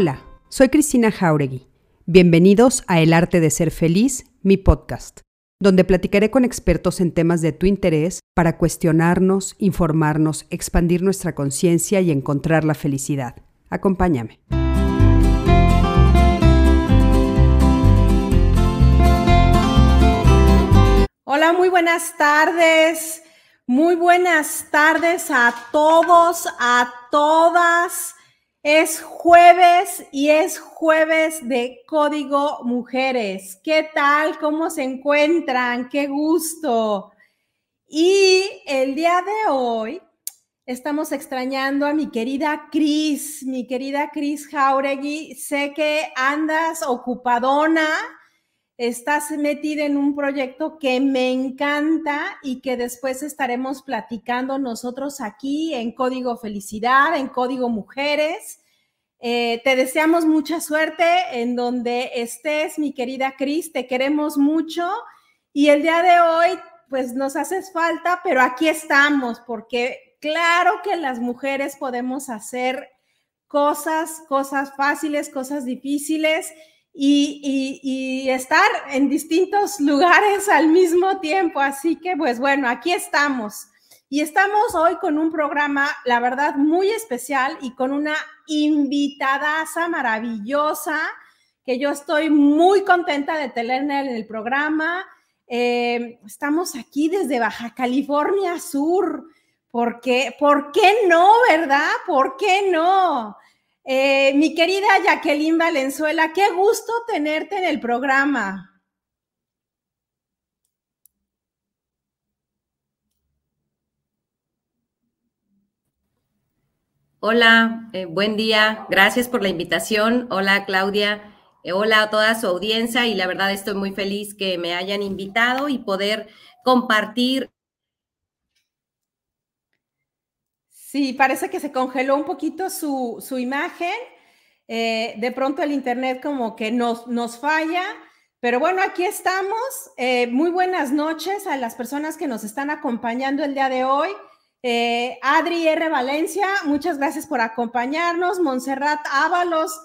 Hola, soy Cristina Jauregui. Bienvenidos a El Arte de Ser Feliz, mi podcast, donde platicaré con expertos en temas de tu interés para cuestionarnos, informarnos, expandir nuestra conciencia y encontrar la felicidad. Acompáñame. Hola, muy buenas tardes. Muy buenas tardes a todos, a todas. Es jueves y es jueves de Código Mujeres. ¿Qué tal? ¿Cómo se encuentran? Qué gusto. Y el día de hoy estamos extrañando a mi querida Cris, mi querida Cris Jauregui. Sé que andas ocupadona estás metida en un proyecto que me encanta y que después estaremos platicando nosotros aquí en Código Felicidad, en Código Mujeres. Eh, te deseamos mucha suerte en donde estés, mi querida Cris, te queremos mucho y el día de hoy pues nos haces falta, pero aquí estamos porque claro que las mujeres podemos hacer cosas, cosas fáciles, cosas difíciles y, estar en distintos lugares al mismo tiempo. Así que, pues bueno, aquí estamos. Y estamos hoy con un programa, la verdad, muy especial y con una invitadaza maravillosa que yo estoy muy contenta de tener en el programa. Eh, estamos aquí desde Baja California Sur, porque, ¿por qué no, verdad? ¿Por qué no? Eh, mi querida Jacqueline Valenzuela, qué gusto tenerte en el programa. Hola, eh, buen día. Gracias por la invitación. Hola, Claudia. Eh, hola a toda su audiencia y la verdad estoy muy feliz que me hayan invitado y poder compartir Sí, parece que se congeló un poquito su, imagen. Eh, de pronto el internet como que nos, nos falla, pero bueno, aquí estamos. Eh, muy buenas noches a las personas que nos están acompañando el día de hoy. Eh, Adri R. Valencia, muchas gracias por acompañarnos. Montserrat Ábalos,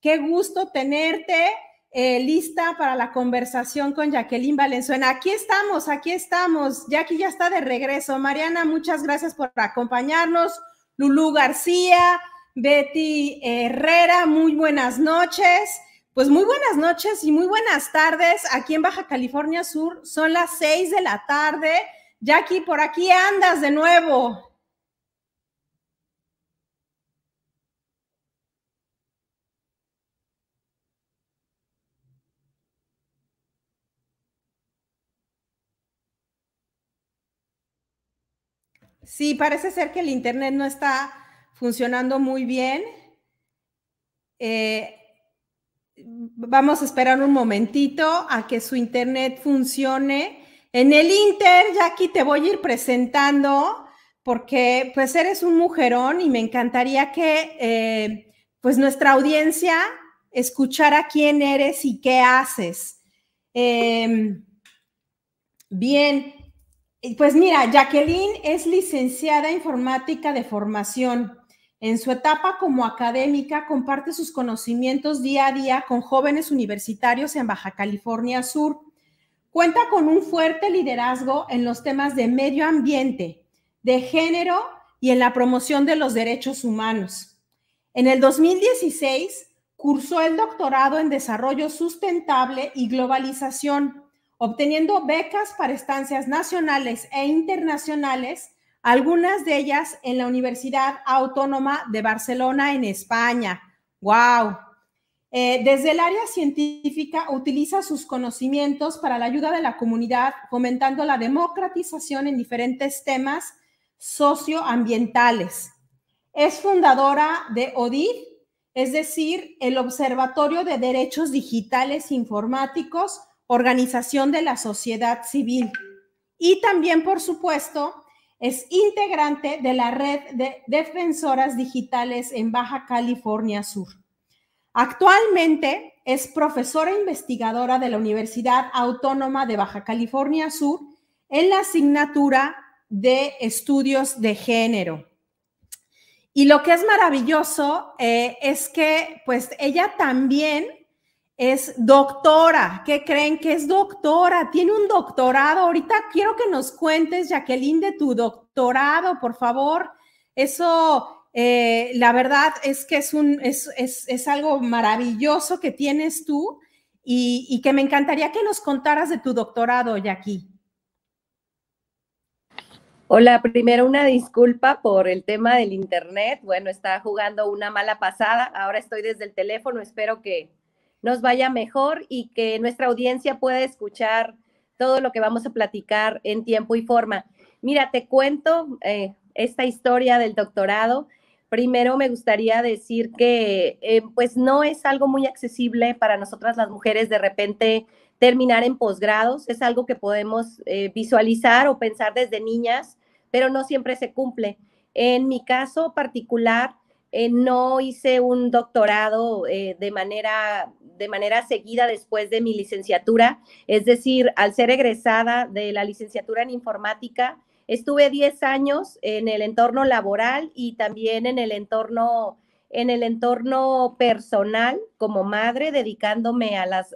qué gusto tenerte. Eh, lista para la conversación con Jacqueline Valenzuela. Aquí estamos, aquí estamos. Jackie ya está de regreso. Mariana, muchas gracias por acompañarnos. Lulú García, Betty Herrera, muy buenas noches. Pues muy buenas noches y muy buenas tardes aquí en Baja California Sur. Son las seis de la tarde. Jackie, por aquí andas de nuevo. Sí, parece ser que el Internet no está funcionando muy bien. Eh, vamos a esperar un momentito a que su Internet funcione. En el Inter, aquí te voy a ir presentando porque pues eres un mujerón y me encantaría que eh, pues nuestra audiencia escuchara quién eres y qué haces. Em, bien, pues mira, Jacqueline es licenciada en informática de formación. En su etapa como académica comparte sus conocimientos día a día con jóvenes universitarios en Baja California Sur. Cuenta con un fuerte liderazgo en los temas de medio ambiente, de género y en la promoción de los derechos humanos. En el 2016 cursó el doctorado en desarrollo sustentable y globalización obteniendo becas para estancias nacionales e internacionales, algunas de ellas en la Universidad Autónoma de Barcelona, en España. ¡Wow! Eh, desde el área científica utiliza sus conocimientos para la ayuda de la comunidad, fomentando la democratización en diferentes temas socioambientales. Es fundadora de ODIR, es decir, el Observatorio de Derechos Digitales Informáticos, organización de la sociedad civil. Y también, por supuesto, es integrante de la red de defensoras digitales en Baja California Sur. Actualmente es profesora investigadora de la Universidad Autónoma de Baja California Sur en la asignatura de estudios de género. Y lo que es maravilloso eh, es que pues ella también es doctora. ¿Qué creen que es doctora? Tiene un doctorado. Ahorita quiero que nos cuentes, Jacqueline, de tu doctorado, por favor. Eso, eh, la verdad es que es, algo maravilloso que tienes tú y, que me encantaría que nos contaras de tu doctorado, Jackie. Hola, primero una disculpa por el tema del internet. Bueno, estaba jugando una mala pasada. Ahora estoy desde el teléfono. Espero que, nos vaya mejor y que nuestra audiencia pueda escuchar todo lo que vamos a platicar en tiempo y forma. Mira, te cuento eh, esta historia del doctorado. Primero me gustaría decir que eh, pues no es algo muy accesible para nosotras las mujeres de repente terminar en posgrados. Es algo que podemos eh, visualizar o pensar desde niñas, pero no siempre se cumple. En mi caso particular, no hice un doctorado de manera de manera seguida después de mi licenciatura, es decir, al ser egresada de la licenciatura en informática, estuve 10 años en el entorno laboral y también en el entorno en el entorno personal como madre, dedicándome a las,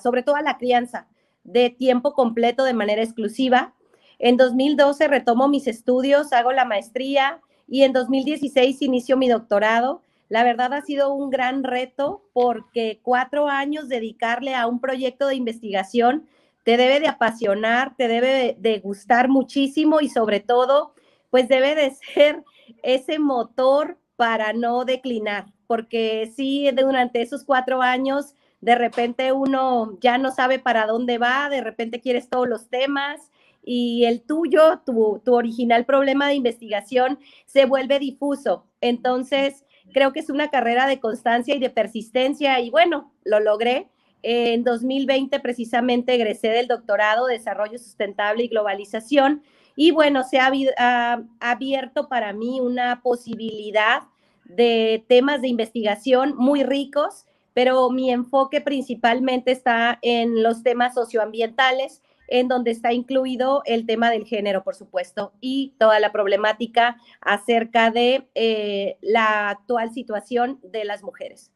sobre todo a la crianza de tiempo completo de manera exclusiva. En 2012 retomo mis estudios, hago la maestría y en 2016 inicio mi doctorado. La verdad ha sido un gran reto porque cuatro años dedicarle a un proyecto de investigación te debe de apasionar, te debe de gustar muchísimo y sobre todo, pues debe de ser ese motor para no declinar, porque sí, durante esos cuatro años, de repente uno ya no sabe para dónde va, de repente quieres todos los temas y el tuyo, tu, tu original problema de investigación se vuelve difuso. Entonces, Creo que es una carrera de constancia y de persistencia y bueno, lo logré. En 2020 precisamente egresé del doctorado de Desarrollo Sustentable y Globalización y bueno, se ha, abierto para mí una posibilidad de temas de investigación muy ricos, pero mi enfoque principalmente está en los temas socioambientales en donde está incluido el tema del género, por supuesto, y toda la problemática acerca de eh, la actual situación de las mujeres.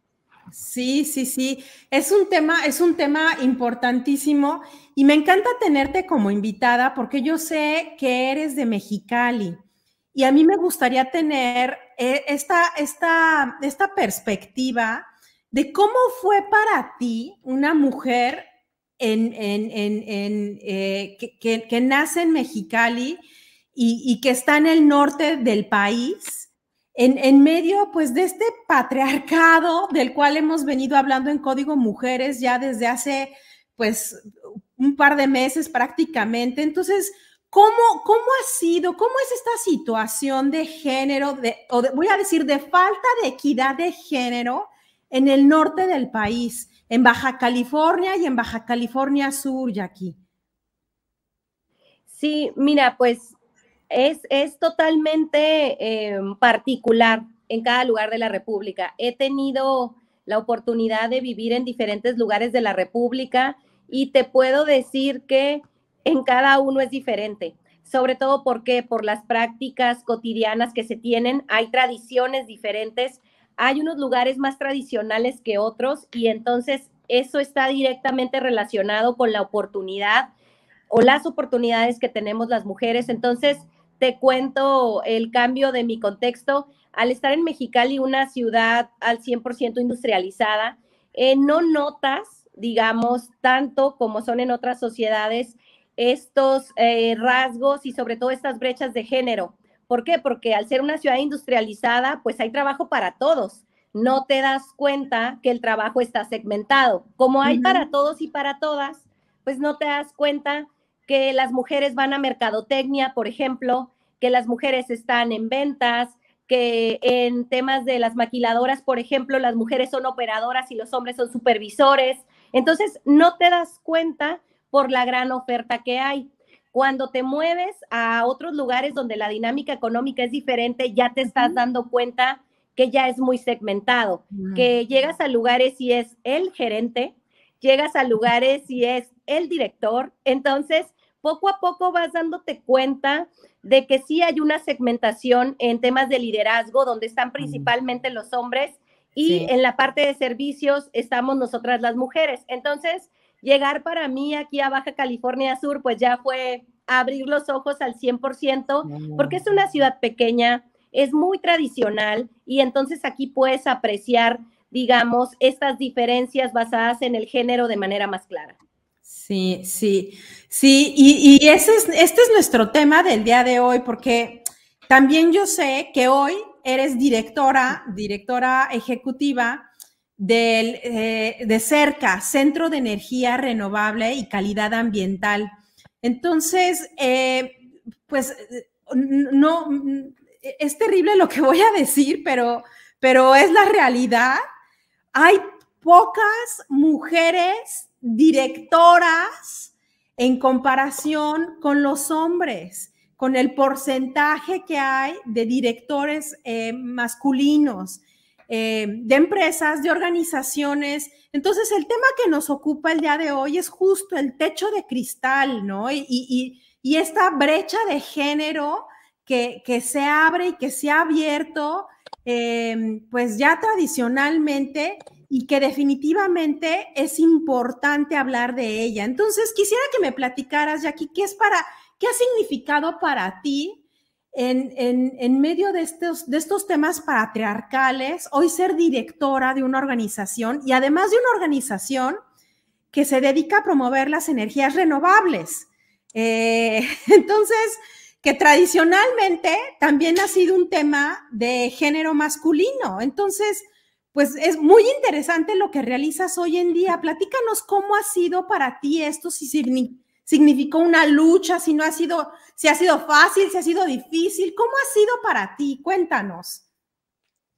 Sí, sí, sí. Es un tema, es un tema importantísimo y me encanta tenerte como invitada porque yo sé que eres de Mexicali y a mí me gustaría tener eh, esta, esta, esta perspectiva de cómo fue para ti una mujer en, eh, que, nace en Mexicali y, que está en el norte del país, en, medio pues de este patriarcado del cual hemos venido hablando en Código Mujeres ya desde hace pues un par de meses prácticamente. Entonces, ¿cómo, cómo ha sido, cómo es esta situación de género, de, o voy a decir, de falta de equidad de género en el norte del país? En Baja California y en Baja California Sur, Jackie. Sí, mira, pues es, es totalmente eh, particular en cada lugar de la República. He tenido la oportunidad de vivir en diferentes lugares de la República y te puedo decir que en cada uno es diferente, sobre todo porque por las prácticas cotidianas que se tienen, hay tradiciones diferentes hay unos lugares más tradicionales que otros y entonces eso está directamente relacionado con la oportunidad o las oportunidades que tenemos las mujeres. Entonces, te cuento el cambio de mi contexto. Al estar en Mexicali, una ciudad al 100% industrializada, eh, no notas, digamos, tanto como son en otras sociedades, estos eh, rasgos y sobre todo estas brechas de género. ¿Por qué? Porque al ser una ciudad industrializada, pues hay trabajo para todos. No te das cuenta que el trabajo está segmentado. Como hay para todos y para todas, pues no te das cuenta que las mujeres van a mercadotecnia, por ejemplo, que las mujeres están en ventas, que en temas de las maquiladoras, por ejemplo, las mujeres son operadoras y los hombres son supervisores. Entonces, no te das cuenta por la gran oferta que hay. Cuando te mueves a otros lugares donde la dinámica económica es diferente, ya te estás dando cuenta que ya es muy segmentado, que llegas a lugares y es el gerente, llegas a lugares y es el director, entonces poco a poco vas dándote cuenta de que sí hay una segmentación en temas de liderazgo donde están principalmente los hombres y en la parte de servicios estamos nosotras las mujeres. Entonces, llegar para mí aquí a Baja California Sur, pues ya fue abrir los ojos al 100%, porque es una ciudad pequeña, es muy tradicional y entonces aquí puedes apreciar, digamos, estas diferencias basadas en el género de manera más clara. Sí, sí, sí, y, ese es, este es nuestro tema del día de hoy, porque también yo sé que hoy eres directora, directora ejecutiva del, eh, de CERCA, Centro de Energía Renovable y Calidad Ambiental. Entonces, eh, pues no, es terrible lo que voy a decir, pero, pero es la realidad. Hay pocas mujeres directoras en comparación con los hombres, con el porcentaje que hay de directores eh, masculinos, eh, de empresas, de organizaciones. Entonces, el tema que nos ocupa el día de hoy es justo el techo de cristal, ¿no? Y, esta brecha de género que, se abre y que se ha abierto, eh, pues ya tradicionalmente y que definitivamente es importante hablar de ella. Entonces, quisiera que me platicaras, Jackie, ¿qué es para, qué ha significado para ti en, medio de estos, de estos temas patriarcales, hoy ser directora de una organización y además de una organización que se dedica a promover las energías renovables. Eh, entonces, que tradicionalmente también ha sido un tema de género masculino. Entonces, pues es muy interesante lo que realizas hoy en día. Platícanos cómo ha sido para ti esto, si significó una lucha, si no ha sido, si ha sido fácil, si ha sido difícil, ¿cómo ha sido para ti? Cuéntanos.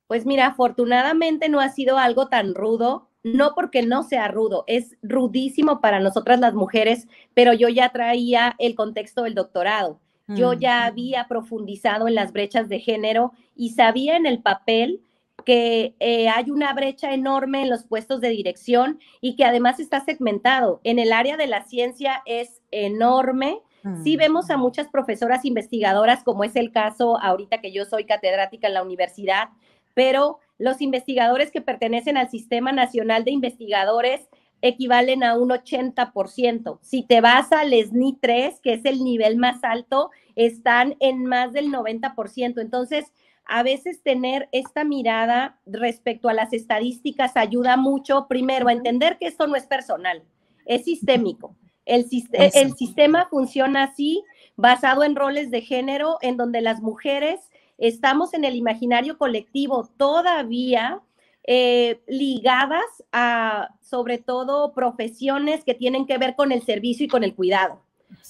Pues mira, afortunadamente no ha sido algo tan rudo, no porque no sea rudo, es rudísimo para nosotras las mujeres, pero yo ya traía el contexto del doctorado. Yo ya había profundizado en las brechas de género y sabía en el papel que eh, hay una brecha enorme en los puestos de dirección y que además está segmentado. En el área de la ciencia es enorme. Sí mm. vemos a muchas profesoras investigadoras, como es el caso ahorita que yo soy catedrática en la universidad, pero los investigadores que pertenecen al Sistema Nacional de Investigadores equivalen a un 80%. Si te vas al SNI 3, que es el nivel más alto, están en más del 90%. Entonces, a veces tener esta mirada respecto a las estadísticas ayuda mucho, primero, a entender que esto no es personal, es sistémico. El, el sistema funciona así, basado en roles de género, en donde las mujeres estamos en el imaginario colectivo todavía eh, ligadas a, sobre todo, profesiones que tienen que ver con el servicio y con el cuidado.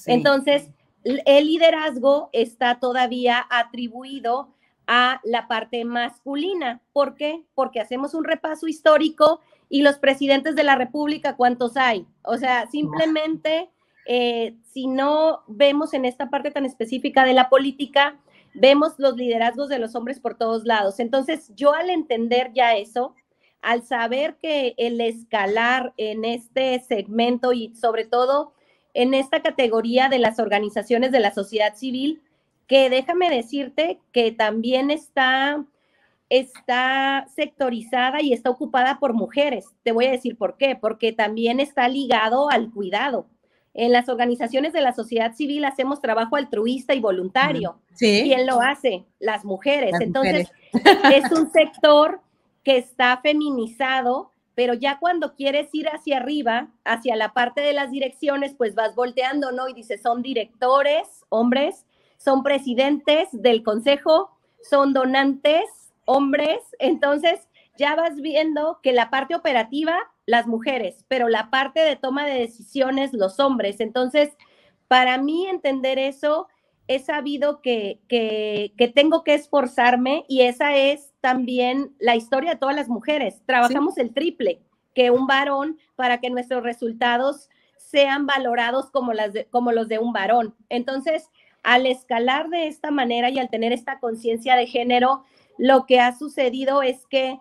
Entonces, el liderazgo está todavía atribuido a la parte masculina. ¿Por qué? Porque hacemos un repaso histórico y los presidentes de la República, ¿cuántos hay? O sea, simplemente, eh, si no vemos en esta parte tan específica de la política, vemos los liderazgos de los hombres por todos lados. Entonces, yo al entender ya eso, al saber que el escalar en este segmento y sobre todo en esta categoría de las organizaciones de la sociedad civil, que déjame decirte que también está, está sectorizada y está ocupada por mujeres. Te voy a decir por qué, porque también está ligado al cuidado. En las organizaciones de la sociedad civil hacemos trabajo altruista y voluntario. ¿Quién lo hace? Las mujeres. Entonces, es un sector que está feminizado, pero ya cuando quieres ir hacia arriba, hacia la parte de las direcciones, pues vas volteando, ¿no? Y dices, son directores, hombres, son presidentes del consejo, son donantes, hombres, entonces ya vas viendo que la parte operativa, las mujeres, pero la parte de toma de decisiones, los hombres. Entonces, para mí entender eso, he sabido que, que, que, tengo que esforzarme y esa es también la historia de todas las mujeres. Trabajamos el triple que un varón para que nuestros resultados sean valorados como, las como los de un varón. Entonces, al escalar de esta manera y al tener esta conciencia de género, lo que ha sucedido es que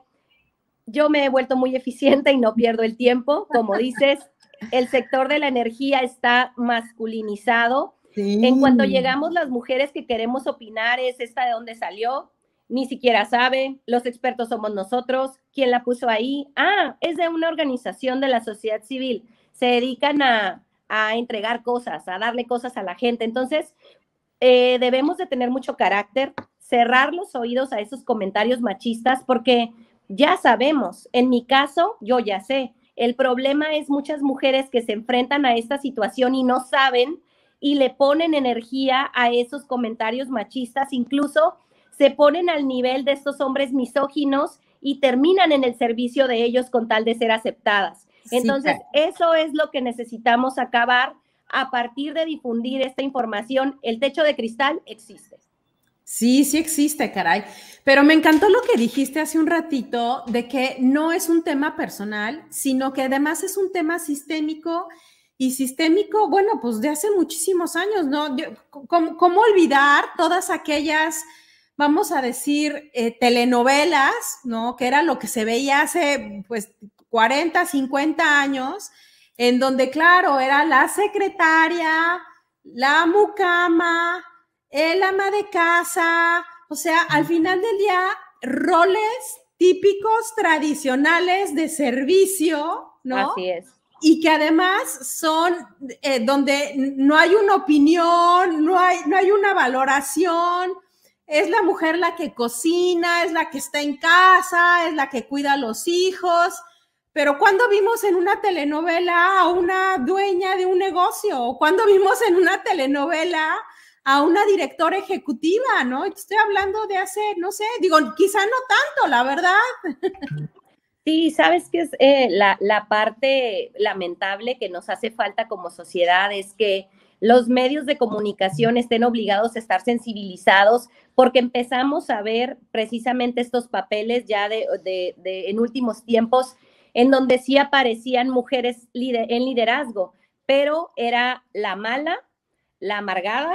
yo me he vuelto muy eficiente y no pierdo el tiempo. Como dices, el sector de la energía está masculinizado. En cuanto llegamos las mujeres que queremos opinar, es esta de dónde salió, ni siquiera sabe, los expertos somos nosotros, ¿quién la puso ahí? Ah, es de una organización de la sociedad civil, se dedican a, a entregar cosas, a darle cosas a la gente. Entonces, eh, debemos de tener mucho carácter, cerrar los oídos a esos comentarios machistas, porque ya sabemos, en mi caso, yo ya sé, el problema es muchas mujeres que se enfrentan a esta situación y no saben y le ponen energía a esos comentarios machistas, incluso se ponen al nivel de estos hombres misóginos y terminan en el servicio de ellos con tal de ser aceptadas. Entonces, eso es lo que necesitamos acabar a partir de difundir esta información. El techo de cristal existe. Sí, sí existe, caray. Pero me encantó lo que dijiste hace un ratito de que no es un tema personal, sino que además es un tema sistémico y sistémico, bueno, pues de hace muchísimos años, ¿no? ¿Cómo, olvidar todas aquellas, vamos a decir, eh, telenovelas, ¿no? Que era lo que se veía hace, pues, 40, 50 años, en donde, claro, era la secretaria, la mucama, el ama de casa, o sea, al final del día, roles típicos, tradicionales de servicio, ¿no? Así es. Y que además son eh, donde no hay una opinión, no hay, no hay una valoración, es la mujer la que cocina, es la que está en casa, es la que cuida a los hijos, pero ¿cuándo vimos en una telenovela a una dueña de un negocio? ¿O cuándo vimos en una telenovela a una directora ejecutiva, ¿no? Estoy hablando de hace, no sé, digo, quizá no tanto, la verdad. Sí, sabes que es eh, la, la parte lamentable que nos hace falta como sociedad es que los medios de comunicación estén obligados a estar sensibilizados porque empezamos a ver precisamente estos papeles ya de, de, de en últimos tiempos en donde sí aparecían mujeres en liderazgo, pero era la mala, la amargada,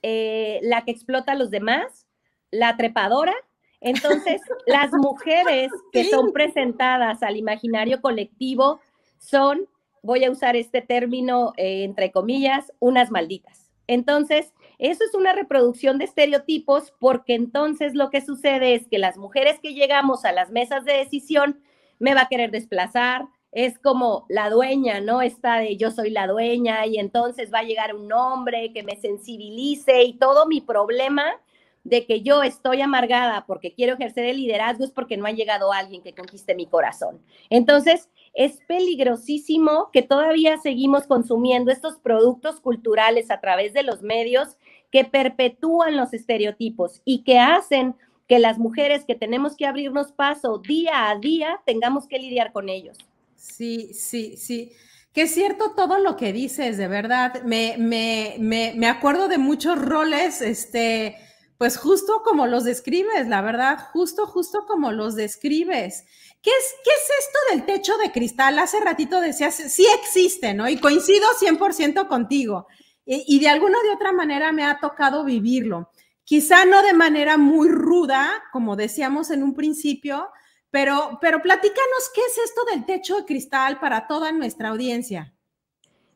eh, la que explota a los demás, la trepadora. Entonces, las mujeres que son presentadas al imaginario colectivo son, voy a usar este término eh, entre comillas, unas malditas. Entonces, eso es una reproducción de estereotipos porque entonces lo que sucede es que las mujeres que llegamos a las mesas de decisión me va a querer desplazar, es como la dueña, ¿no? Está de yo soy la dueña y entonces va a llegar un hombre que me sensibilice y todo mi problema de que yo estoy amargada porque quiero ejercer el liderazgo es porque no ha llegado alguien que conquiste mi corazón. Entonces, es peligrosísimo que todavía seguimos consumiendo estos productos culturales a través de los medios que perpetúan los estereotipos y que hacen que las mujeres que tenemos que abrirnos paso día a día tengamos que lidiar con ellos. Sí, sí, sí. Que es cierto todo lo que dices, de verdad. Me, me, me, me acuerdo de muchos roles, este, pues justo como los describes, la verdad, justo, justo como los describes. ¿Qué es, ¿Qué es esto del techo de cristal? Hace ratito decías, sí existe, ¿no? Y coincido 100% contigo. Y, y, de alguna de otra manera me ha tocado vivirlo. Quizá no de manera muy ruda, como decíamos en un principio, pero, pero platícanos qué es esto del techo de cristal para toda nuestra audiencia.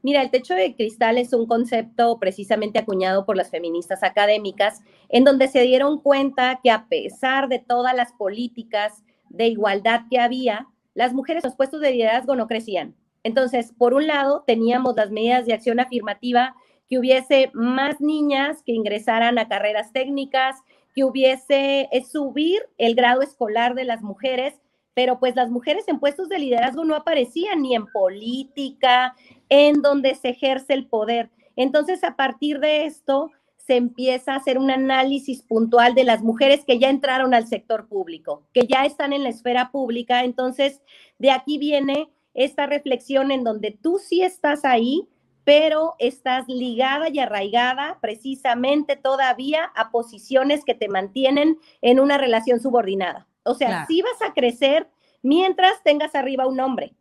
Mira, el techo de cristal es un concepto precisamente acuñado por las feministas académicas, en donde se dieron cuenta que a pesar de todas las políticas de igualdad que había, las mujeres en los puestos de liderazgo no crecían. Entonces, por un lado, teníamos las medidas de acción afirmativa, que hubiese más niñas que ingresaran a carreras técnicas, que hubiese es subir el grado escolar de las mujeres, pero pues las mujeres en puestos de liderazgo no aparecían ni en política, en donde se ejerce el poder. Entonces, a partir de esto, se empieza a hacer un análisis puntual de las mujeres que ya entraron al sector público, que ya están en la esfera pública. Entonces, de aquí viene esta reflexión en donde tú sí estás ahí, pero estás ligada y arraigada precisamente todavía a posiciones que te mantienen en una relación subordinada. O sea, sí vas a crecer mientras tengas arriba un hombre.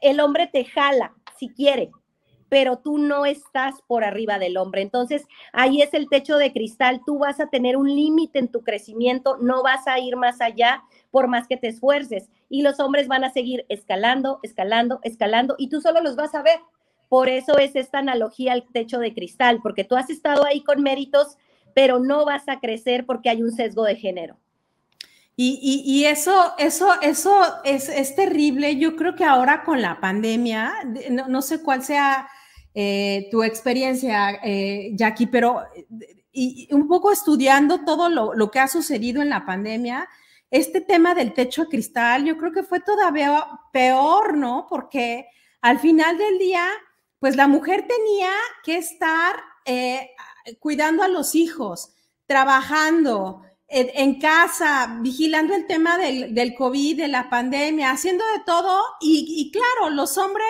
El hombre te jala si quiere, pero tú no estás por arriba del hombre. Entonces, ahí es el techo de cristal. Tú vas a tener un límite en tu crecimiento, no vas a ir más allá por más que te esfuerces. Y los hombres van a seguir escalando, escalando, escalando, y tú solo los vas a ver. Por eso es esta analogía al techo de cristal, porque tú has estado ahí con méritos, pero no vas a crecer porque hay un sesgo de género. Y, eso, eso, eso es, terrible. Yo creo que ahora con la pandemia, no sé cuál sea eh, tu experiencia, eh, Jackie, pero y, un poco estudiando todo lo, que ha sucedido en la pandemia, este tema del techo de cristal, yo creo que fue todavía peor, ¿no? Porque al final del día, pues la mujer tenía que estar eh, cuidando a los hijos, trabajando, en, casa, vigilando el tema del, del, COVID, de la pandemia, haciendo de todo. Y, y, claro, los hombres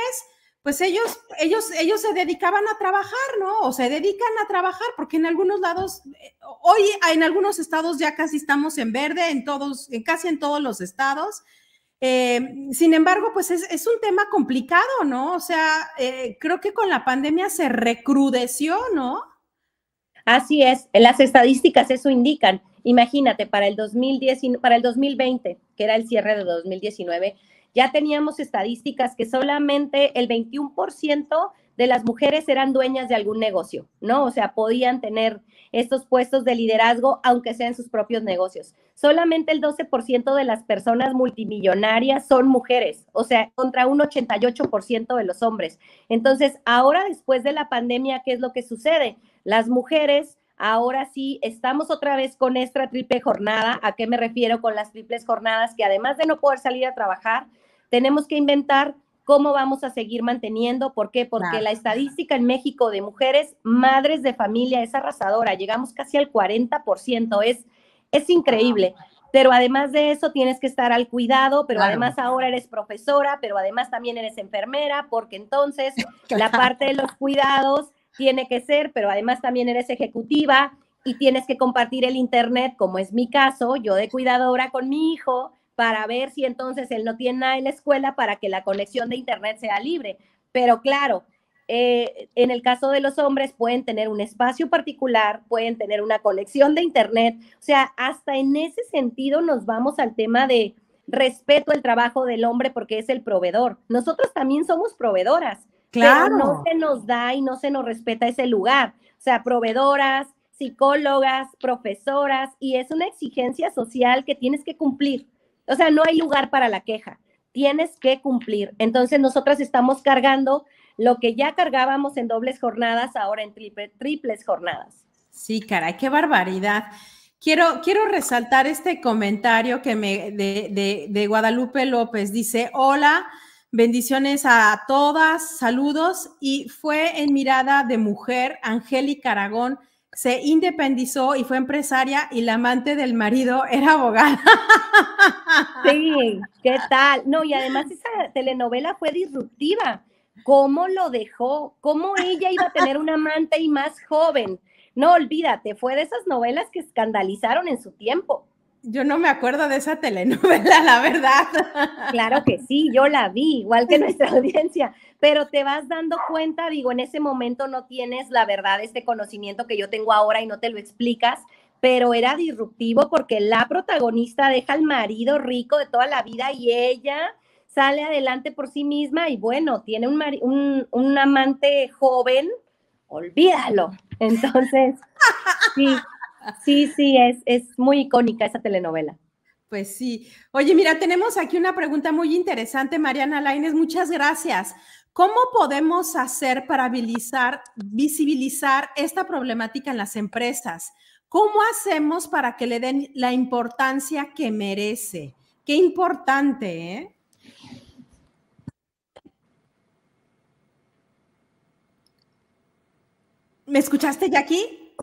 pues ellos, ellos, ellos se dedicaban a trabajar, ¿no? O se dedican a trabajar, porque en algunos lados, eh, hoy en algunos estados ya casi estamos en verde, en todos, en casi en todos los estados. Eh, sin embargo, pues es, un tema complicado, ¿no? O sea, eh, creo que con la pandemia se recrudeció, ¿no? Así es, las estadísticas eso indican. Imagínate, para el, 2010, para el 2020, que era el cierre de 2019, ya teníamos estadísticas que solamente el 21% de las mujeres eran dueñas de algún negocio, ¿no? O sea, podían tener estos puestos de liderazgo, aunque sean sus propios negocios. Solamente el 12% de las personas multimillonarias son mujeres, o sea, contra un 88% de los hombres. Entonces, ahora después de la pandemia, ¿qué es lo que sucede? Las mujeres ahora sí estamos otra vez con esta triple jornada. ¿A qué me refiero con las triples jornadas? Que además de no poder salir a trabajar, tenemos que inventar cómo vamos a seguir manteniendo. ¿Por qué? Porque la estadística en México de mujeres madres de familia es arrasadora. Llegamos casi al 40%. Es, es increíble. Pero además de eso, tienes que estar al cuidado, pero además ahora eres profesora, pero además también eres enfermera, porque entonces la parte de los cuidados tiene que ser, pero además también eres ejecutiva y tienes que compartir el Internet, como es mi caso, yo de cuidadora con mi hijo, para ver si entonces él no tiene nada en la escuela para que la conexión de Internet sea libre. Pero claro, eh, en el caso de los hombres pueden tener un espacio particular, pueden tener una conexión de Internet. O sea, hasta en ese sentido nos vamos al tema de respeto al trabajo del hombre porque es el proveedor. Nosotros también somos proveedoras. Claro. Pero no se nos da y no se nos respeta ese lugar. O sea, proveedoras, psicólogas, profesoras, y es una exigencia social que tienes que cumplir. O sea, no hay lugar para la queja. Tienes que cumplir. Entonces, nosotras estamos cargando lo que ya cargábamos en dobles jornadas, ahora en triples jornadas. Sí, caray, qué barbaridad. Quiero, quiero resaltar este comentario que me de, de Guadalupe López. Dice, hola, bendiciones a todas, saludos. Y fue en mirada de mujer, Angélica Aragón se independizó y fue empresaria y la amante del marido era abogada. Sí, ¿qué tal? No, y además esa telenovela fue disruptiva. ¿Cómo lo dejó? ¿Cómo ella iba a tener una amante y más joven? No, olvídate, fue de esas novelas que escandalizaron en su tiempo. Yo no me acuerdo de esa telenovela, la verdad. Claro que sí, yo la vi, igual que nuestra audiencia, pero te vas dando cuenta, digo, en ese momento no tienes la verdad, este conocimiento que yo tengo ahora y no te lo explicas, pero era disruptivo porque la protagonista deja al marido rico de toda la vida y ella sale adelante por sí misma y bueno, tiene un, un, amante joven, olvídalo. Entonces, sí, Sí, sí, es, es muy icónica esa telenovela. Pues sí. Oye, mira, tenemos aquí una pregunta muy interesante, Mariana Laines. Muchas gracias. ¿Cómo podemos hacer para visibilizar, visibilizar esta problemática en las empresas? ¿Cómo hacemos para que le den la importancia que merece? Qué importante, ¿eh? ¿Me escuchaste, Jackie?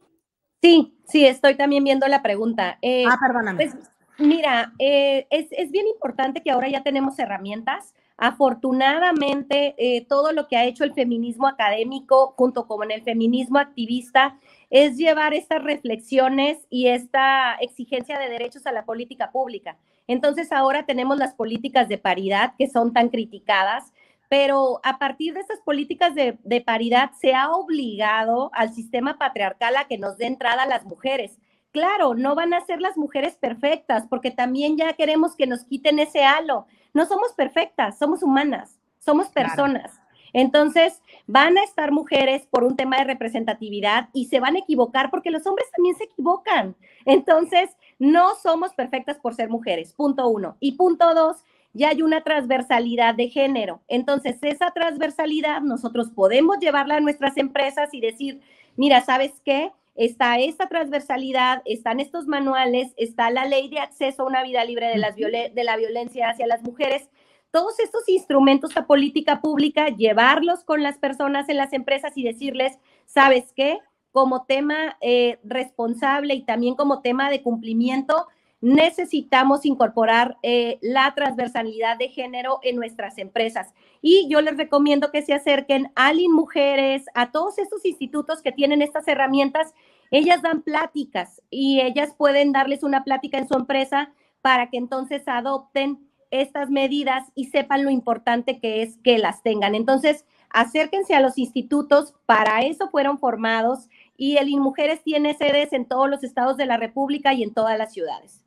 Sí, sí, estoy también viendo la pregunta. Eh, ah, perdóname. Pues, mira, eh, es, bien importante que ahora ya tenemos herramientas. Afortunadamente, eh, todo lo que ha hecho el feminismo académico junto con el feminismo activista es llevar estas reflexiones y esta exigencia de derechos a la política pública. Entonces, ahora tenemos las políticas de paridad que son tan criticadas, pero a partir de estas políticas de, de, paridad se ha obligado al sistema patriarcal a que nos dé entrada a las mujeres. Claro, no van a ser las mujeres perfectas, porque también ya queremos que nos quiten ese halo. No somos perfectas, somos humanas, somos personas. Entonces, van a estar mujeres por un tema de representatividad y se van a equivocar porque los hombres también se equivocan. Entonces, no somos perfectas por ser mujeres, punto uno. Y punto dos, ya hay una transversalidad de género. Entonces, esa transversalidad nosotros podemos llevarla a nuestras empresas y decir, mira, ¿sabes qué? Está esta transversalidad, están estos manuales, está la ley de acceso a una vida libre de, las de la violencia hacia las mujeres. Todos estos instrumentos a política pública, llevarlos con las personas en las empresas y decirles, ¿sabes qué? Como tema eh, responsable y también como tema de cumplimiento, necesitamos incorporar eh, la transversalidad de género en nuestras empresas. Y yo les recomiendo que se acerquen a LIN Mujeres, a todos estos institutos que tienen estas herramientas. Ellas dan pláticas y ellas pueden darles una plática en su empresa para que entonces adopten estas medidas y sepan lo importante que es que las tengan. Entonces, acérquense a los institutos, para eso fueron formados y el InMujeres tiene sedes en todos los estados de la República y en todas las ciudades.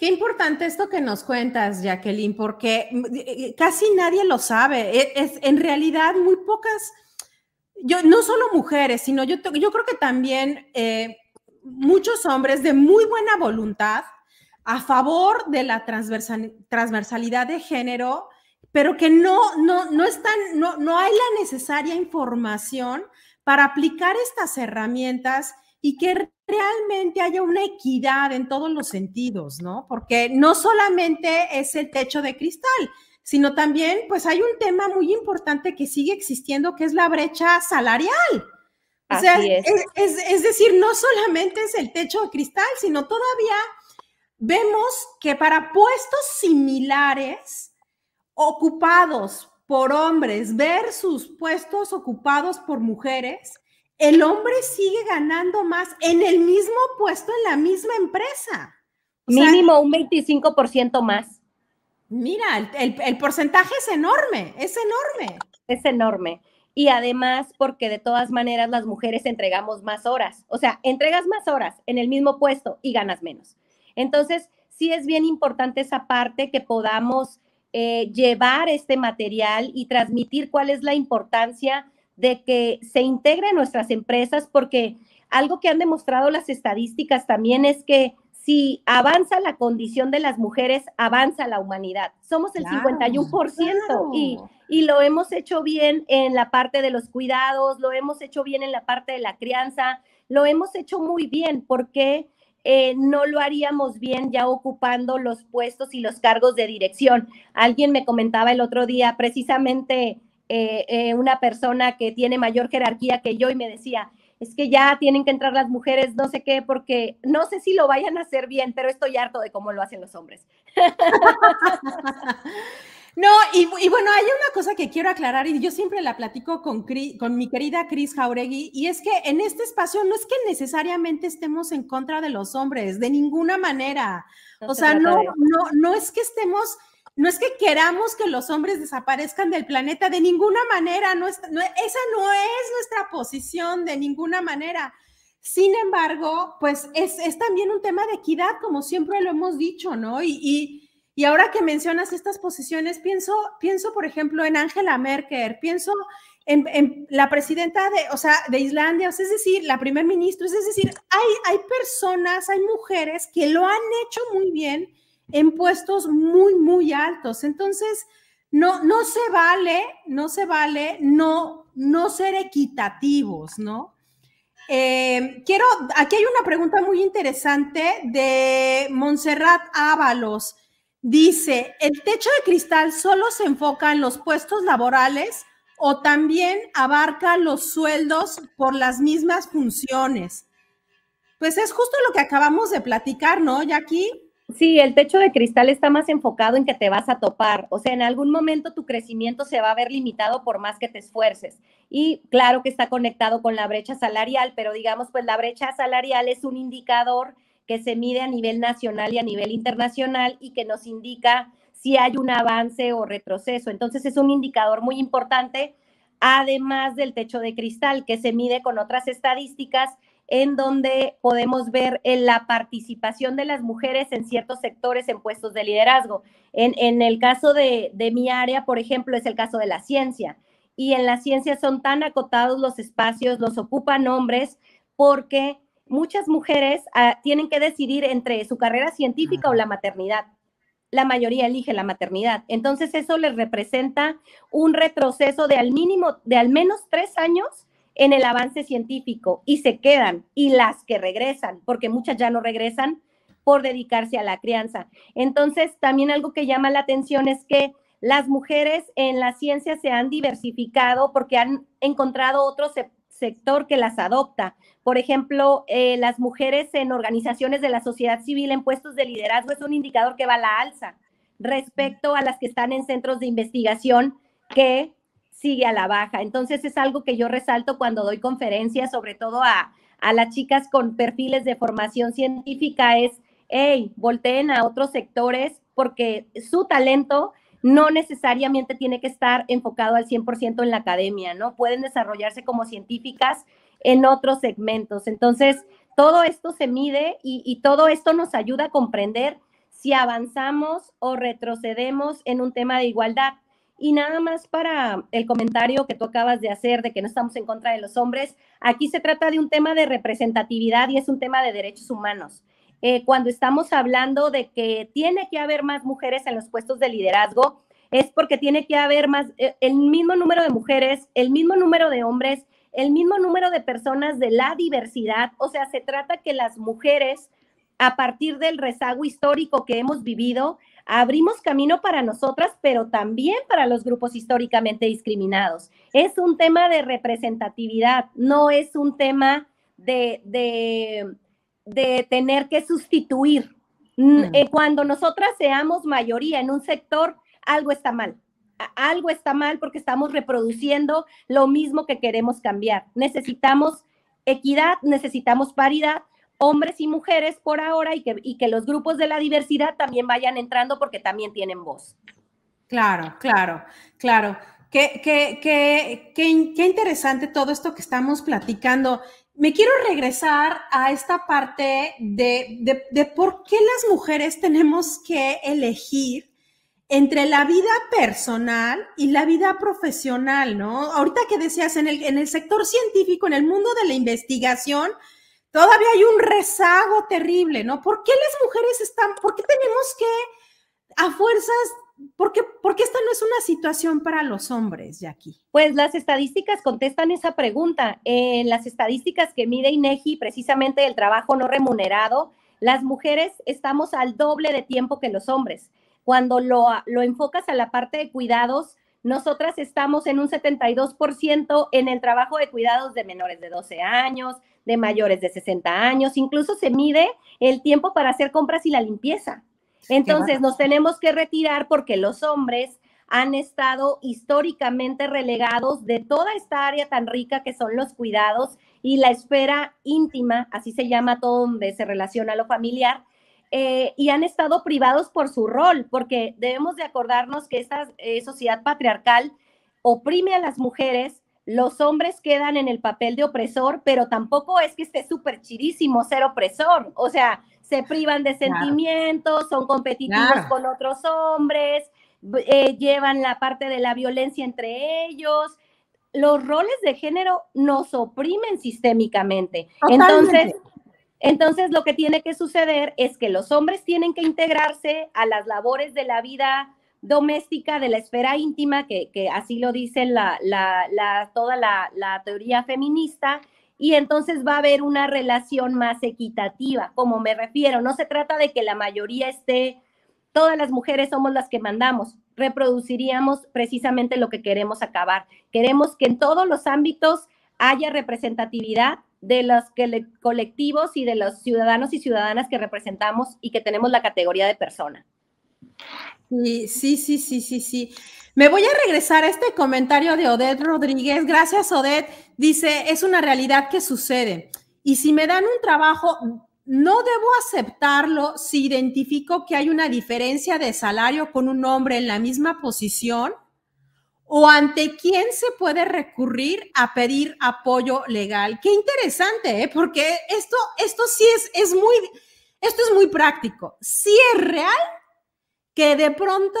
Qué importante esto que nos cuentas, Jacqueline, porque mm, eh, eh, casi nadie lo sabe. E, es, en realidad muy pocas, yo no solo mujeres, sino yo, creo que también eh, muchos hombres de muy buena voluntad a favor de la transversalidad de género, pero que no, no, no, están, no, no hay la necesaria información para aplicar estas herramientas y que realmente haya una equidad en todos los sentidos, ¿no? Porque no solamente es el techo de cristal, sino también, pues hay un tema muy importante que sigue existiendo, que es la brecha salarial. O sea, es. Es, decir, no solamente es el techo de cristal, sino todavía vemos que para puestos similares ocupados por hombres versus puestos ocupados por mujeres, el hombre sigue ganando más en el mismo puesto, en la misma empresa. Mínimo un 25% más. Mira, el, porcentaje es enorme, es enorme. Es enorme. Y además, porque de todas maneras las mujeres entregamos más horas. O sea, entregas más horas en el mismo puesto y ganas menos. Entonces, sí es bien importante esa parte que podamos eh, llevar este material y transmitir cuál es la importancia de que se integre en nuestras empresas, porque algo que han demostrado las estadísticas también es que si avanza la condición de las mujeres, avanza la humanidad. Somos el 51% y, y lo hemos hecho bien en la parte de los cuidados, lo hemos hecho bien en la parte de la crianza, lo hemos hecho muy bien porque eh, no lo haríamos bien ya ocupando los puestos y los cargos de dirección. Alguien me comentaba el otro día, precisamente eh, eh, una persona que tiene mayor jerarquía que yo y me decía, es que ya tienen que entrar las mujeres, no sé qué, porque no sé si lo vayan a hacer bien, pero estoy harto de cómo lo hacen los hombres. No, y, bueno, hay una cosa que quiero aclarar y yo siempre la platico con, con mi querida Cris Jauregui, y es que en este espacio no es que necesariamente estemos en contra de los hombres, de ninguna manera. o sea, no, no, no es que estemos no es que queramos que los hombres desaparezcan del planeta de ninguna manera, no, esa no es nuestra posición de ninguna manera. Sin embargo, pues es, también un tema de equidad, como siempre lo hemos dicho, ¿no? Y, ahora que mencionas estas posiciones, pienso, pienso por ejemplo, en Angela Merkel, pienso en, la presidenta de, o sea, de Islandia, es decir, la primer ministro, es decir, hay, hay personas, hay mujeres que lo han hecho muy bien en puestos muy, muy altos. Entonces, no, no se vale, no se vale no, no ser equitativos, ¿no? Eh, quiero, aquí hay una pregunta muy interesante de Montserrat Ábalos. Dice, ¿el techo de cristal solo se enfoca en los puestos laborales o también abarca los sueldos por las mismas funciones? Pues es justo lo que acabamos de platicar, ¿no, Jackie? Sí, el techo de cristal está más enfocado en que te vas a topar. O sea, en algún momento tu crecimiento se va a ver limitado por más que te esfuerces. Y claro que está conectado con la brecha salarial, pero digamos, pues la brecha salarial es un indicador que se mide a nivel nacional y a nivel internacional y que nos indica si hay un avance o retroceso. Entonces es un indicador muy importante, además del techo de cristal, que se mide con otras estadísticas en donde podemos ver la participación de las mujeres en ciertos sectores en puestos de liderazgo. En, el caso de, de, mi área, por ejemplo, es el caso de la ciencia. Y en la ciencia son tan acotados los espacios, los ocupan hombres, porque muchas mujeres ah, tienen que decidir entre su carrera científica o la maternidad. La mayoría elige la maternidad. Entonces eso les representa un retroceso de al mínimo, de al menos tres años en el avance científico y se quedan y las que regresan, porque muchas ya no regresan por dedicarse a la crianza. Entonces, también algo que llama la atención es que las mujeres en la ciencia se han diversificado porque han encontrado otro sector que las adopta. Por ejemplo, eh, las mujeres en organizaciones de la sociedad civil en puestos de liderazgo es un indicador que va a la alza respecto a las que están en centros de investigación que sigue a la baja. Entonces es algo que yo resalto cuando doy conferencias, sobre todo a, las chicas con perfiles de formación científica, es, hey, volteen a otros sectores porque su talento no necesariamente tiene que estar enfocado al 100% en la academia, ¿no? Pueden desarrollarse como científicas en otros segmentos. Entonces, todo esto se mide y, y todo esto nos ayuda a comprender si avanzamos o retrocedemos en un tema de igualdad. Y nada más para el comentario que tú acabas de hacer de que no estamos en contra de los hombres, aquí se trata de un tema de representatividad y es un tema de derechos humanos. Eh, cuando estamos hablando de que tiene que haber más mujeres en los puestos de liderazgo, es porque tiene que haber más, eh, el mismo número de mujeres, el mismo número de hombres, el mismo número de personas de la diversidad. O sea, se trata que las mujeres, a partir del rezago histórico que hemos vivido, abrimos camino para nosotras, pero también para los grupos históricamente discriminados. Es un tema de representatividad, no es un tema de, de, tener que sustituir. Mm. Eh, cuando nosotras seamos mayoría en un sector, algo está mal. Algo está mal porque estamos reproduciendo lo mismo que queremos cambiar. Necesitamos equidad, necesitamos paridad, hombres y mujeres por ahora y que, los grupos de la diversidad también vayan entrando porque también tienen voz. Claro, claro, claro. Qué, qué, qué, qué, interesante todo esto que estamos platicando. Me quiero regresar a esta parte de, de, de por qué las mujeres tenemos que elegir entre la vida personal y la vida profesional, ¿no? Ahorita que decías, en el, en el sector científico, en el mundo de la investigación, todavía hay un rezago terrible, ¿no? ¿Por qué las mujeres están, por qué tenemos que a fuerzas, por qué, porque esta no es una situación para los hombres, Jackie? Pues las estadísticas contestan esa pregunta. En las estadísticas que mide INEGI, precisamente el trabajo no remunerado, las mujeres estamos al doble de tiempo que los hombres. Cuando lo, lo enfocas a la parte de cuidados, nosotras estamos en un 72% en el trabajo de cuidados de menores de 12 años, de mayores de 60 años, incluso se mide el tiempo para hacer compras y la limpieza. Entonces nos tenemos que retirar porque los hombres han estado históricamente relegados de toda esta área tan rica que son los cuidados y la esfera íntima, así se llama todo donde se relaciona lo familiar, eh, y han estado privados por su rol, porque debemos de acordarnos que esta eh, sociedad patriarcal oprime a las mujeres, los hombres quedan en el papel de opresor, pero tampoco es que esté súper chidísimo ser opresor, o sea, se privan de sentimientos, son competitivos con otros hombres, eh, llevan la parte de la violencia entre ellos. Los roles de género nos oprimen sistémicamente. Entonces, entonces, lo que tiene que suceder es que los hombres tienen que integrarse a las labores de la vida doméstica, de la esfera íntima, que, así lo dice la, toda la, la teoría feminista, y entonces va a haber una relación más equitativa, como me refiero. No se trata de que la mayoría esté, todas las mujeres somos las que mandamos, reproduciríamos precisamente lo que queremos acabar. Queremos que en todos los ámbitos haya representatividad de los colectivos y de los ciudadanos y ciudadanas que representamos y que tenemos la categoría de persona. Sí, sí, sí, sí, sí. Me voy a regresar a este comentario de Odette Rodríguez. Gracias, Odette. Dice, es una realidad que sucede. Y si me dan un trabajo, no debo aceptarlo si identifico que hay una diferencia de salario con un hombre en la misma posición o ante quién se puede recurrir a pedir apoyo legal. Qué interesante, ¿eh? porque esto, esto sí es, es muy, esto es muy práctico. Sí es real que de pronto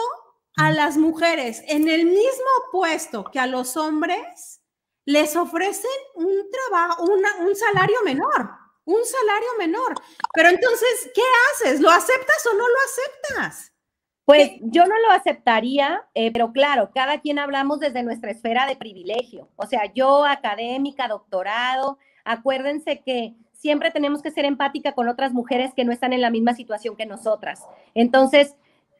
a las mujeres en el mismo puesto que a los hombres les ofrecen un trabajo, un salario menor, un salario menor. Pero entonces, ¿qué haces? ¿Lo aceptas o no lo aceptas? Pues yo no lo aceptaría, eh, pero claro, cada quien hablamos desde nuestra esfera de privilegio. O sea, yo académica, doctorado, acuérdense que siempre tenemos que ser empática con otras mujeres que no están en la misma situación que nosotras. Entonces,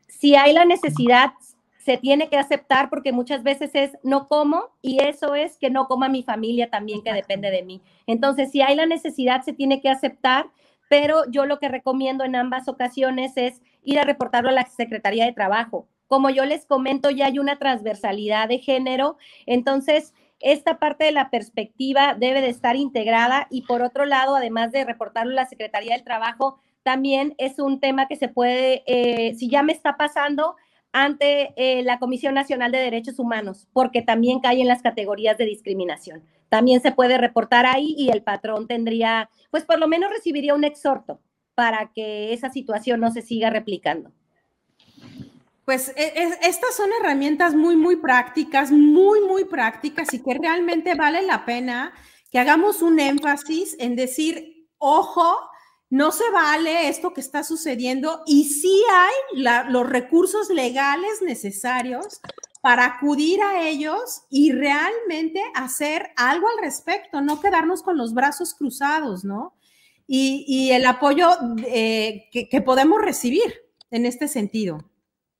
si hay la necesidad, se tiene que aceptar porque muchas veces es no como y eso es que no coma mi familia también que depende de mí. Entonces, si hay la necesidad, se tiene que aceptar, pero yo lo que recomiendo en ambas ocasiones es ir a reportarlo a la Secretaría de Trabajo. Como yo les comento, ya hay una transversalidad de género, entonces esta parte de la perspectiva debe de estar integrada y por otro lado, además de reportarlo a la Secretaría del Trabajo, también es un tema que se puede, eh, si ya me está pasando, ante eh, la Comisión Nacional de Derechos Humanos, porque también cae en las categorías de discriminación. También se puede reportar ahí y el patrón tendría, pues por lo menos recibiría un exhorto para que esa situación no se siga replicando. Pues e, e, estas son herramientas muy, muy prácticas, muy, muy prácticas y que realmente vale la pena que hagamos un énfasis en decir, ojo, no se vale esto que está sucediendo y sí hay los recursos legales necesarios para acudir a ellos y realmente hacer algo al respecto, no quedarnos con los brazos cruzados, ¿no? Y, el apoyo eh, que, podemos recibir en este sentido.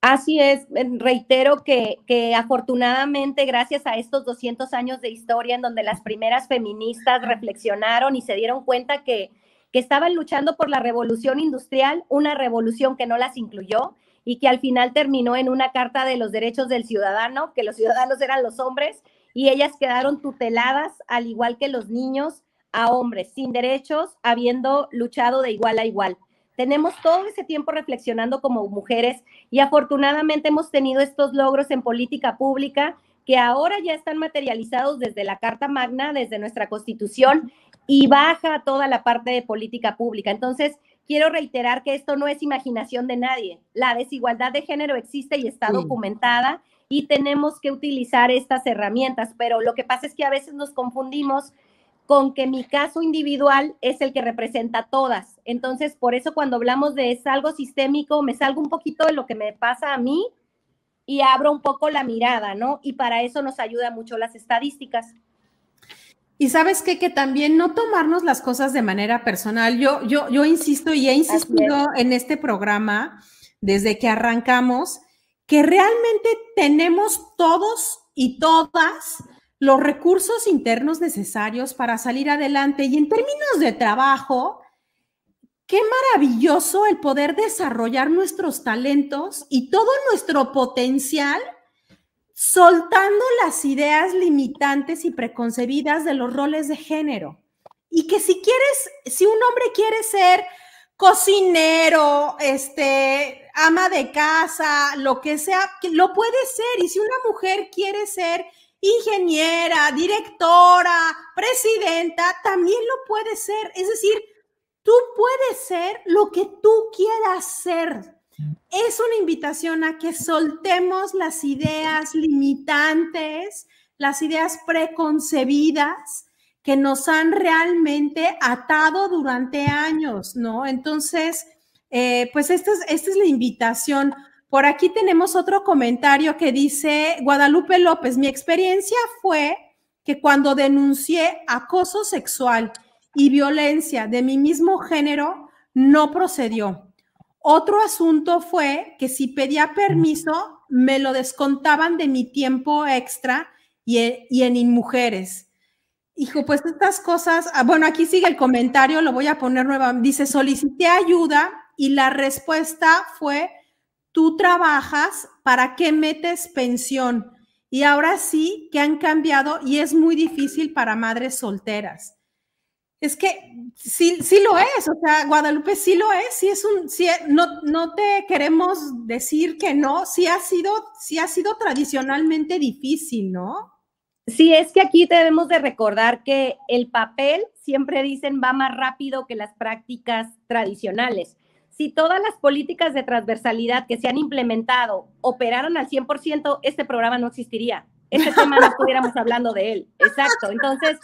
Así es, reitero que, afortunadamente gracias a estos 200 años de historia en donde las primeras feministas reflexionaron y se dieron cuenta que estaban luchando por la revolución industrial, una revolución que no las incluyó y que al final terminó en una carta de los derechos del ciudadano, que los ciudadanos eran los hombres y ellas quedaron tuteladas, al igual que los niños, a hombres, sin derechos, habiendo luchado de igual a igual. Tenemos todo ese tiempo reflexionando como mujeres y afortunadamente hemos tenido estos logros en política pública que ahora ya están materializados desde la Carta Magna, desde nuestra Constitución y baja toda la parte de política pública. Entonces, quiero reiterar que esto no es imaginación de nadie. La desigualdad de género existe y está documentada y tenemos que utilizar estas herramientas, pero lo que pasa es que a veces nos confundimos con que mi caso individual es el que representa todas. Entonces, por eso cuando hablamos de es algo sistémico, me salgo un poquito de lo que me pasa a mí y abro un poco la mirada, ¿no? Y para eso nos ayuda mucho las estadísticas. Y sabes qué, que también no tomarnos las cosas de manera personal. Yo, yo, yo insisto y he insistido en este programa desde que arrancamos que realmente tenemos todos y todas los recursos internos necesarios para salir adelante. Y en términos de trabajo, qué maravilloso el poder desarrollar nuestros talentos y todo nuestro potencial soltando las ideas limitantes y preconcebidas de los roles de género. Y que si quieres, si un hombre quiere ser cocinero, este, ama de casa, lo que sea, lo puede ser. Y si una mujer quiere ser ingeniera, directora, presidenta, también lo puede ser. Es decir, tú puedes ser lo que tú quieras ser es una invitación a que soltemos las ideas limitantes, las ideas preconcebidas que nos han realmente atado durante años, ¿no? Entonces, eh, pues esta es, esta es la invitación. Por aquí tenemos otro comentario que dice Guadalupe López, mi experiencia fue que cuando denuncié acoso sexual y violencia de mi mismo género, no procedió. Otro asunto fue que si pedía permiso, me lo descontaban de mi tiempo extra y, en Inmujeres. Hijo, pues estas cosas, ah, bueno, aquí sigue el comentario, lo voy a poner nuevamente. Dice, solicité ayuda y la respuesta fue, tú trabajas, ¿para qué metes pensión? Y ahora sí que han cambiado y es muy difícil para madres solteras. Es que sí, sí lo es, o sea, Guadalupe sí lo es, sí es un, sí, no, no te queremos decir que no, sí ha sido, sí ha sido tradicionalmente difícil, ¿no? Sí, es que aquí debemos de recordar que el papel, siempre dicen, va más rápido que las prácticas tradicionales. Si todas las políticas de transversalidad que se han implementado operaran al 100%, este programa no existiría. Este tema no estuviéramos hablando de él. Exacto. Entonces,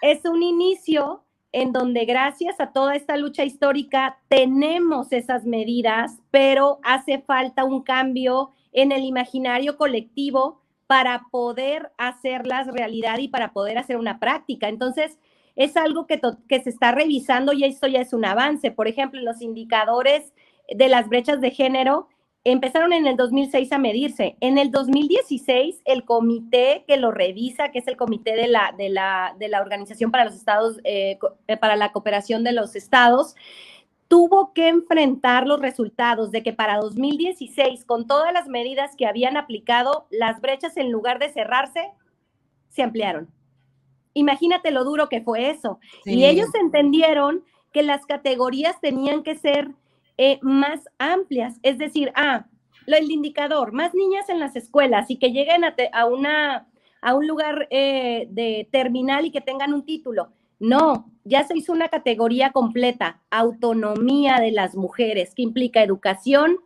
es un inicio en donde gracias a toda esta lucha histórica tenemos esas medidas, pero hace falta un cambio en el imaginario colectivo para poder hacerlas realidad y para poder hacer una práctica. Entonces, es algo que, que se está revisando y esto ya es un avance. Por ejemplo, los indicadores de las brechas de género empezaron en el 2006 a medirse. En el 2016, el comité que lo revisa, que es el comité de la, de la, de la Organización para los Estados, eh, eh, para la Cooperación de los Estados, tuvo que enfrentar los resultados de que para 2016, con todas las medidas que habían aplicado, las brechas en lugar de cerrarse, se ampliaron. Imagínate lo duro que fue eso. Y ellos entendieron que las categorías tenían que ser eh, más amplias. Es decir, ah, el indicador, más niñas en las escuelas y que lleguen a, una, a un lugar eh, de terminal y que tengan un título. No, ya se hizo una categoría completa, autonomía de las mujeres, que implica educación,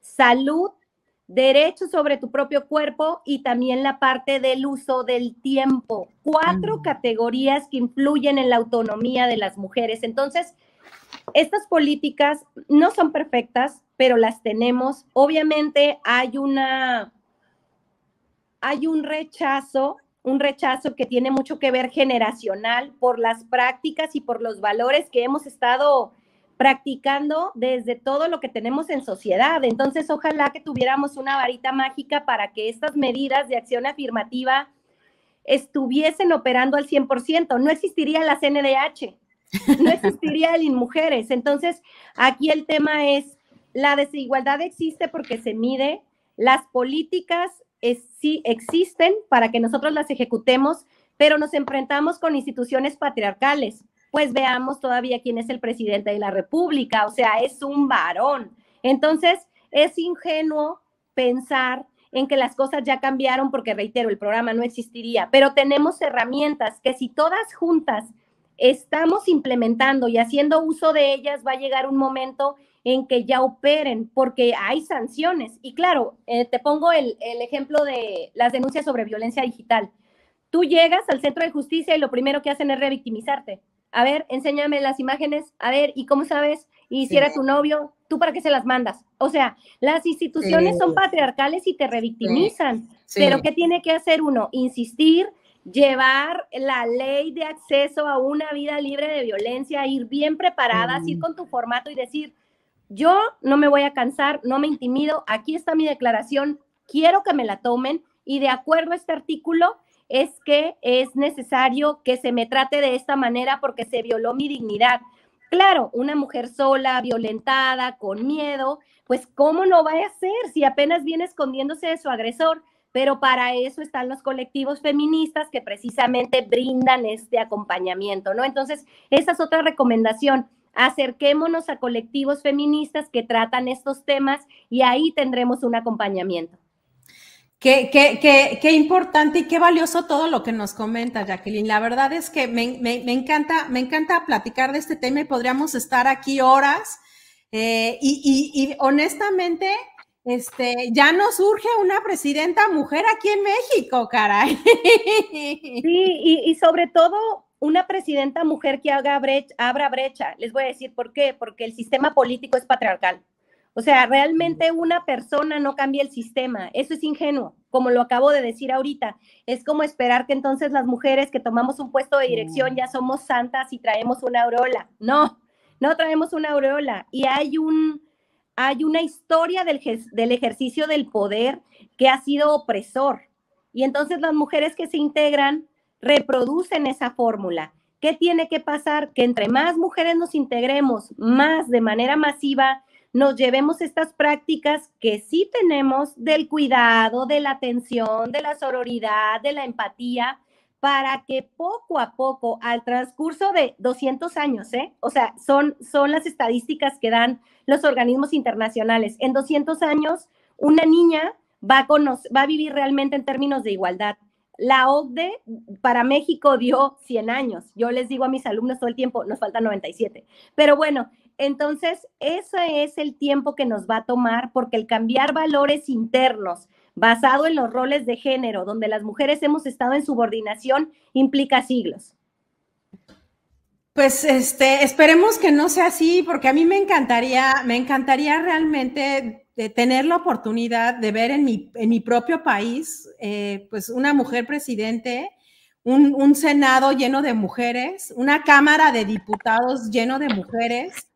salud, derecho sobre tu propio cuerpo y también la parte del uso del tiempo. Cuatro categorías que influyen en la autonomía de las mujeres. Entonces, estas políticas no son perfectas, pero las tenemos. Obviamente hay una, hay un rechazo, un rechazo que tiene mucho que ver generacional por las prácticas y por los valores que hemos estado practicando desde todo lo que tenemos en sociedad. Entonces, ojalá que tuviéramos una varita mágica para que estas medidas de acción afirmativa estuviesen operando al 100%. No existiría la CNDH, no existiría el mujeres. Entonces, aquí el tema es, la desigualdad existe porque se mide, las políticas sí existen para que nosotros las ejecutemos, pero nos enfrentamos con instituciones patriarcales. Pues veamos todavía quién es el presidente de la República, o sea, es un varón. Entonces, es ingenuo pensar en que las cosas ya cambiaron porque, reitero, el programa no existiría, pero tenemos herramientas que si todas juntas estamos implementando y haciendo uso de ellas, va a llegar un momento en que ya operen, porque hay sanciones. Y claro, eh, te pongo el, ejemplo de las denuncias sobre violencia digital. Tú llegas al centro de justicia y lo primero que hacen es revictimizarte. A ver, enséñame las imágenes. A ver, ¿y cómo sabes? Y si era tu novio, ¿tú para qué se las mandas? O sea, las instituciones son patriarcales y te revictimizan. Pero ¿qué tiene que hacer uno? Insistir, llevar la ley de acceso a una vida libre de violencia, ir bien preparadas, ir con tu formato y decir, yo no me voy a cansar, no me intimido, aquí está mi declaración, quiero que me la tomen y de acuerdo a este artículo es que es necesario que se me trate de esta manera porque se violó mi dignidad. Claro, una mujer sola, violentada, con miedo, pues ¿cómo no va a ser si apenas viene escondiéndose de su agresor? pero para eso están los colectivos feministas que precisamente brindan este acompañamiento, ¿no? Entonces, esa es otra recomendación. Acerquémonos a colectivos feministas que tratan estos temas y ahí tendremos un acompañamiento. Qué, qué, qué, qué, importante y qué valioso todo lo que nos comenta, Jacqueline. La verdad es que me, me, me encanta, me encanta platicar de este tema y podríamos estar aquí horas. Eh, y, y, y, honestamente, este, ya nos surge una presidenta mujer aquí en México, caray. Sí, y, sobre todo una presidenta mujer que haga brecha, abra brecha. Les voy a decir por qué, porque el sistema político es patriarcal. O sea, realmente una persona no cambia el sistema. Eso es ingenuo, como lo acabo de decir ahorita. Es como esperar que entonces las mujeres que tomamos un puesto de dirección ya somos santas y traemos una aureola. No, no traemos una aureola. Y hay un, hay una historia del, del ejercicio del poder que ha sido opresor. Y entonces las mujeres que se integran reproducen esa fórmula. ¿Qué tiene que pasar? Que entre más mujeres nos integremos, más de manera masiva, nos llevemos estas prácticas que sí tenemos del cuidado, de la atención, de la sororidad, de la empatía, para que poco a poco, al transcurso de 200 años, ¿eh? o sea, son, son las estadísticas que dan los organismos internacionales, en 200 años una niña va a, va a vivir realmente en términos de igualdad. La OCDE para México dio 100 años. Yo les digo a mis alumnos todo el tiempo, nos falta 97. Pero bueno, entonces ese es el tiempo que nos va a tomar porque el cambiar valores internos basado en los roles de género, donde las mujeres hemos estado en subordinación, implica siglos. Pues este, esperemos que no sea así, porque a mí me encantaría, me encantaría realmente tener la oportunidad de ver en mi, en mi propio país, eh, pues una mujer presidente, un, un, Senado lleno de mujeres, una Cámara de Diputados lleno de mujeres.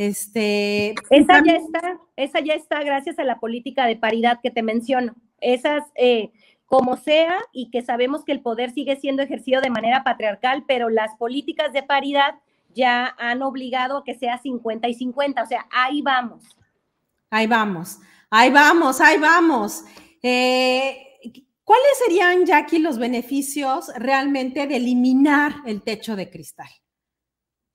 Este, esa ya está, esa ya está gracias a la política de paridad que te menciono. Esas, eh, como sea, y que sabemos que el poder sigue siendo ejercido de manera patriarcal, pero las políticas de paridad ya han obligado a que sea 50 y 50, o sea, ahí vamos. Ahí vamos, ahí vamos, ahí vamos. Eh, ¿Cuáles serían, Jackie, los beneficios realmente de eliminar el techo de cristal?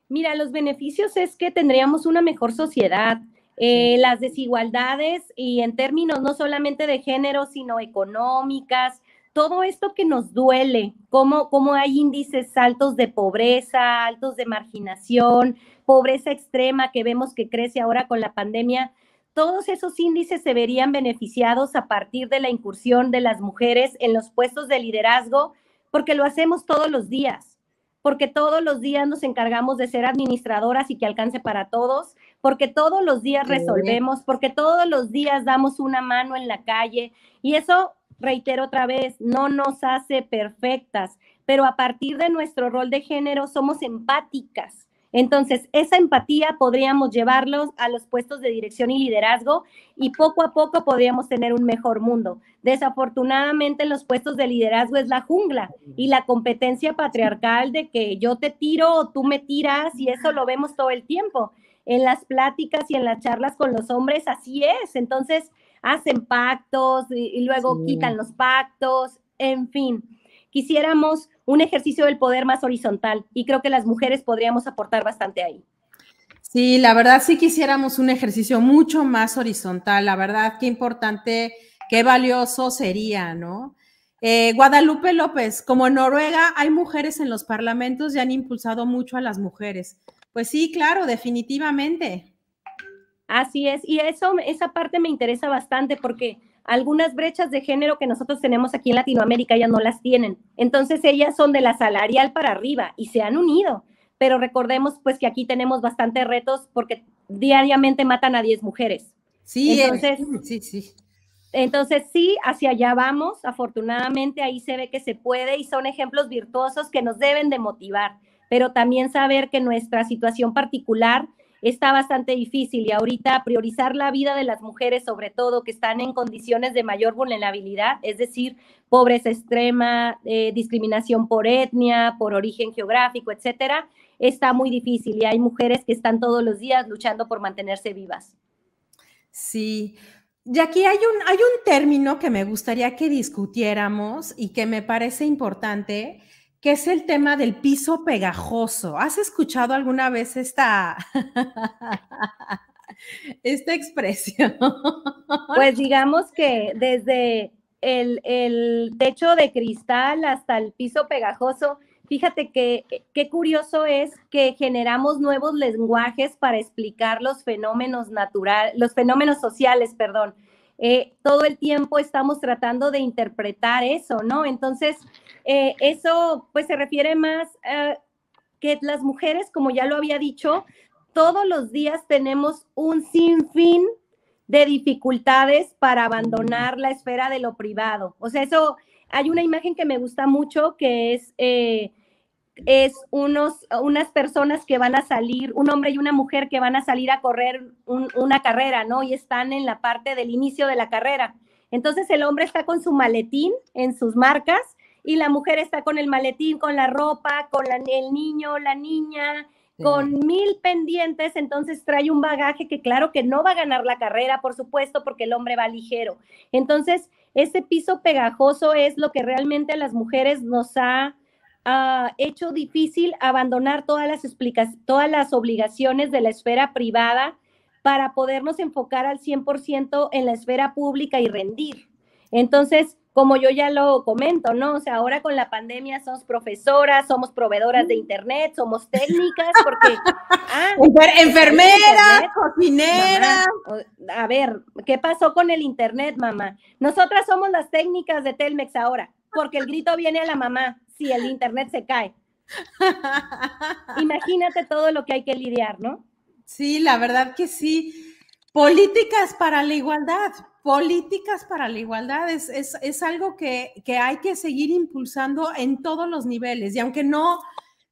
Mira, los beneficios es que tendríamos una mejor sociedad. Eh, las desigualdades y en términos no solamente de género, sino económicas, todo esto que nos duele, cómo, cómo hay índices altos de pobreza, altos de marginación, pobreza extrema que vemos que crece ahora con la pandemia, todos esos índices se verían beneficiados a partir de la incursión de las mujeres en los puestos de liderazgo, porque lo hacemos todos los días, porque todos los días nos encargamos de ser administradoras y que alcance para todos, porque todos los días resolvemos, porque todos los días damos una mano en la calle. Y eso, reitero otra vez, no nos hace perfectas, pero a partir de nuestro rol de género somos empáticas entonces, esa empatía podríamos llevarlos a los puestos de dirección y liderazgo y poco a poco podríamos tener un mejor mundo. Desafortunadamente, en los puestos de liderazgo es la jungla y la competencia patriarcal de que yo te tiro o tú me tiras y eso lo vemos todo el tiempo. En las pláticas y en las charlas con los hombres, así es. Entonces, hacen pactos y, luego quitan los pactos, en fin. Quisiéramos un ejercicio del poder más horizontal y creo que las mujeres podríamos aportar bastante ahí. Sí, la verdad sí quisiéramos un ejercicio mucho más horizontal, la verdad qué importante, qué valioso sería, ¿no? Eh, Guadalupe López, como en Noruega hay mujeres en los parlamentos y han impulsado mucho a las mujeres. Pues sí, claro, definitivamente. Así es, y eso, esa parte me interesa bastante porque algunas brechas de género que nosotros tenemos aquí en Latinoamérica ya no las tienen. Entonces ellas son de la salarial para arriba y se han unido. Pero recordemos pues que aquí tenemos bastantes retos porque diariamente matan a 10 mujeres. Sí, entonces, sí, sí. Entonces sí, hacia allá vamos. Afortunadamente ahí se ve que se puede y son ejemplos virtuosos que nos deben de motivar, pero también saber que nuestra situación particular está bastante difícil y ahorita priorizar la vida de las mujeres, sobre todo que están en condiciones de mayor vulnerabilidad, es decir, pobreza extrema, eh, discriminación por etnia, por origen geográfico, etcétera, está muy difícil y hay mujeres que están todos los días luchando por mantenerse vivas. Sí. Y aquí hay un, hay un término que me gustaría que discutiéramos y que me parece importante, que es el tema del piso pegajoso. ¿Has escuchado alguna vez esta, esta expresión? Pues digamos que desde el, techo de cristal hasta el piso pegajoso, fíjate que qué curioso es que generamos nuevos lenguajes para explicar los fenómenos naturales, los fenómenos sociales, perdón. Eh, todo el tiempo estamos tratando de interpretar eso, ¿no? Entonces, eh, eso pues se refiere más a que las mujeres, como ya lo había dicho, todos los días tenemos un sinfín de dificultades para abandonar la esfera de lo privado. O sea, eso, hay una imagen que me gusta mucho que es, eh, es unos, unas personas que van a salir, un hombre y una mujer que van a salir a correr una carrera, ¿no? Y están en la parte del inicio de la carrera. Entonces el hombre está con su maletín en sus marcas y la mujer está con el maletín, con la ropa, con el niño, la niña, con mil pendientes, entonces trae un bagaje que claro que no va a ganar la carrera, por supuesto, porque el hombre va ligero. Entonces, ese piso pegajoso es lo que realmente a las mujeres nos ha uh, hecho difícil abandonar todas las todas las obligaciones de la esfera privada para podernos enfocar al 100% en la esfera pública y rendir. Entonces, como yo ya lo comento, ¿no? O sea, ahora con la pandemia somos profesoras, somos proveedoras de internet, somos técnicas, porque... Ah, enfermera, cocinera. a ver, ¿qué pasó con el internet, mamá? Nosotras somos las técnicas de Telmex ahora, porque el grito viene a la mamá si el internet se cae. Imagínate todo lo que hay que lidiar, ¿no? Sí, la verdad que sí. Políticas para la igualdad, políticas para la igualdad es, es, algo que, hay que seguir impulsando en todos los niveles. Y aunque no,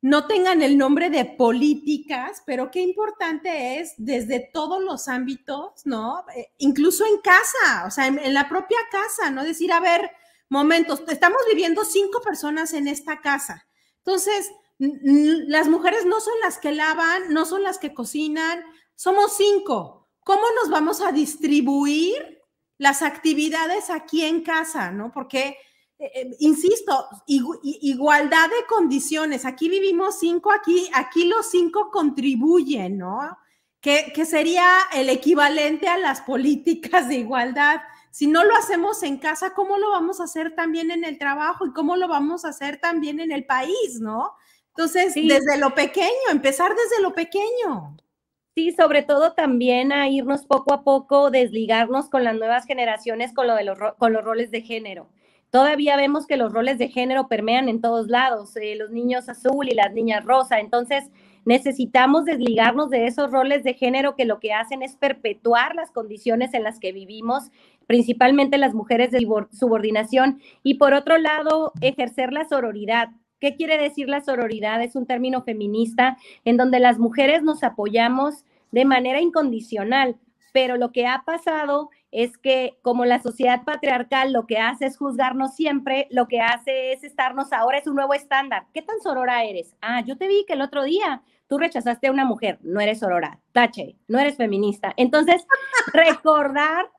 no tengan el nombre de políticas, pero qué importante es desde todos los ámbitos, ¿no? Eh, incluso en casa, o sea, en, la propia casa, ¿no? Decir, a ver, momentos, estamos viviendo cinco personas en esta casa. Entonces, las mujeres no son las que lavan, no son las que cocinan, somos cinco. ¿Cómo nos vamos a distribuir las actividades aquí en casa, ¿no? Porque, eh, eh, insisto, igualdad de condiciones. Aquí vivimos cinco, aquí, aquí los cinco contribuyen, ¿no? Que, que sería el equivalente a las políticas de igualdad. Si no lo hacemos en casa, ¿cómo lo vamos a hacer también en el trabajo y cómo lo vamos a hacer también en el país, ¿no? Entonces, desde lo pequeño, empezar desde lo pequeño. Sí, sobre todo también a irnos poco a poco, desligarnos con las nuevas generaciones con, lo de los, con los roles de género. Todavía vemos que los roles de género permean en todos lados, eh, los niños azul y las niñas rosa. Entonces, necesitamos desligarnos de esos roles de género que lo que hacen es perpetuar las condiciones en las que vivimos, principalmente las mujeres de subordinación. Y por otro lado, ejercer la sororidad ¿Qué quiere decir la sororidad? Es un término feminista en donde las mujeres nos apoyamos de manera incondicional, pero lo que ha pasado es que como la sociedad patriarcal lo que hace es juzgarnos siempre, lo que hace es estarnos ahora es un nuevo estándar. ¿Qué tan sorora eres? Ah, yo te vi que el otro día tú rechazaste a una mujer, no eres sorora, tache, no eres feminista. Entonces, recordar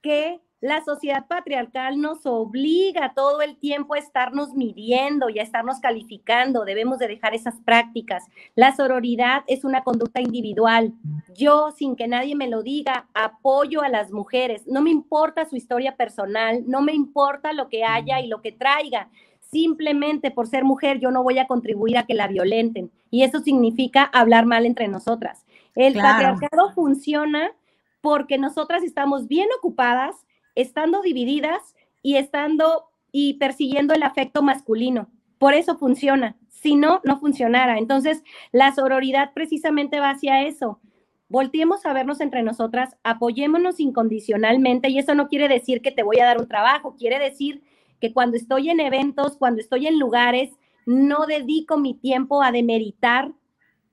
que la sociedad patriarcal nos obliga todo el tiempo a estarnos midiendo y a estarnos calificando. Debemos de dejar esas prácticas. La sororidad es una conducta individual. Yo, sin que nadie me lo diga, apoyo a las mujeres. No me importa su historia personal, no me importa lo que haya y lo que traiga. Simplemente por ser mujer yo no voy a contribuir a que la violenten. Y eso significa hablar mal entre nosotras. El patriarcado funciona porque nosotras estamos bien ocupadas estando divididas y estando y persiguiendo el afecto masculino. Por eso funciona. Si no, no funcionara. Entonces, la sororidad precisamente va hacia eso. Volteemos a vernos entre nosotras, apoyémonos incondicionalmente y eso no quiere decir que te voy a dar un trabajo, quiere decir que cuando estoy en eventos, cuando estoy en lugares, no dedico mi tiempo a demeritar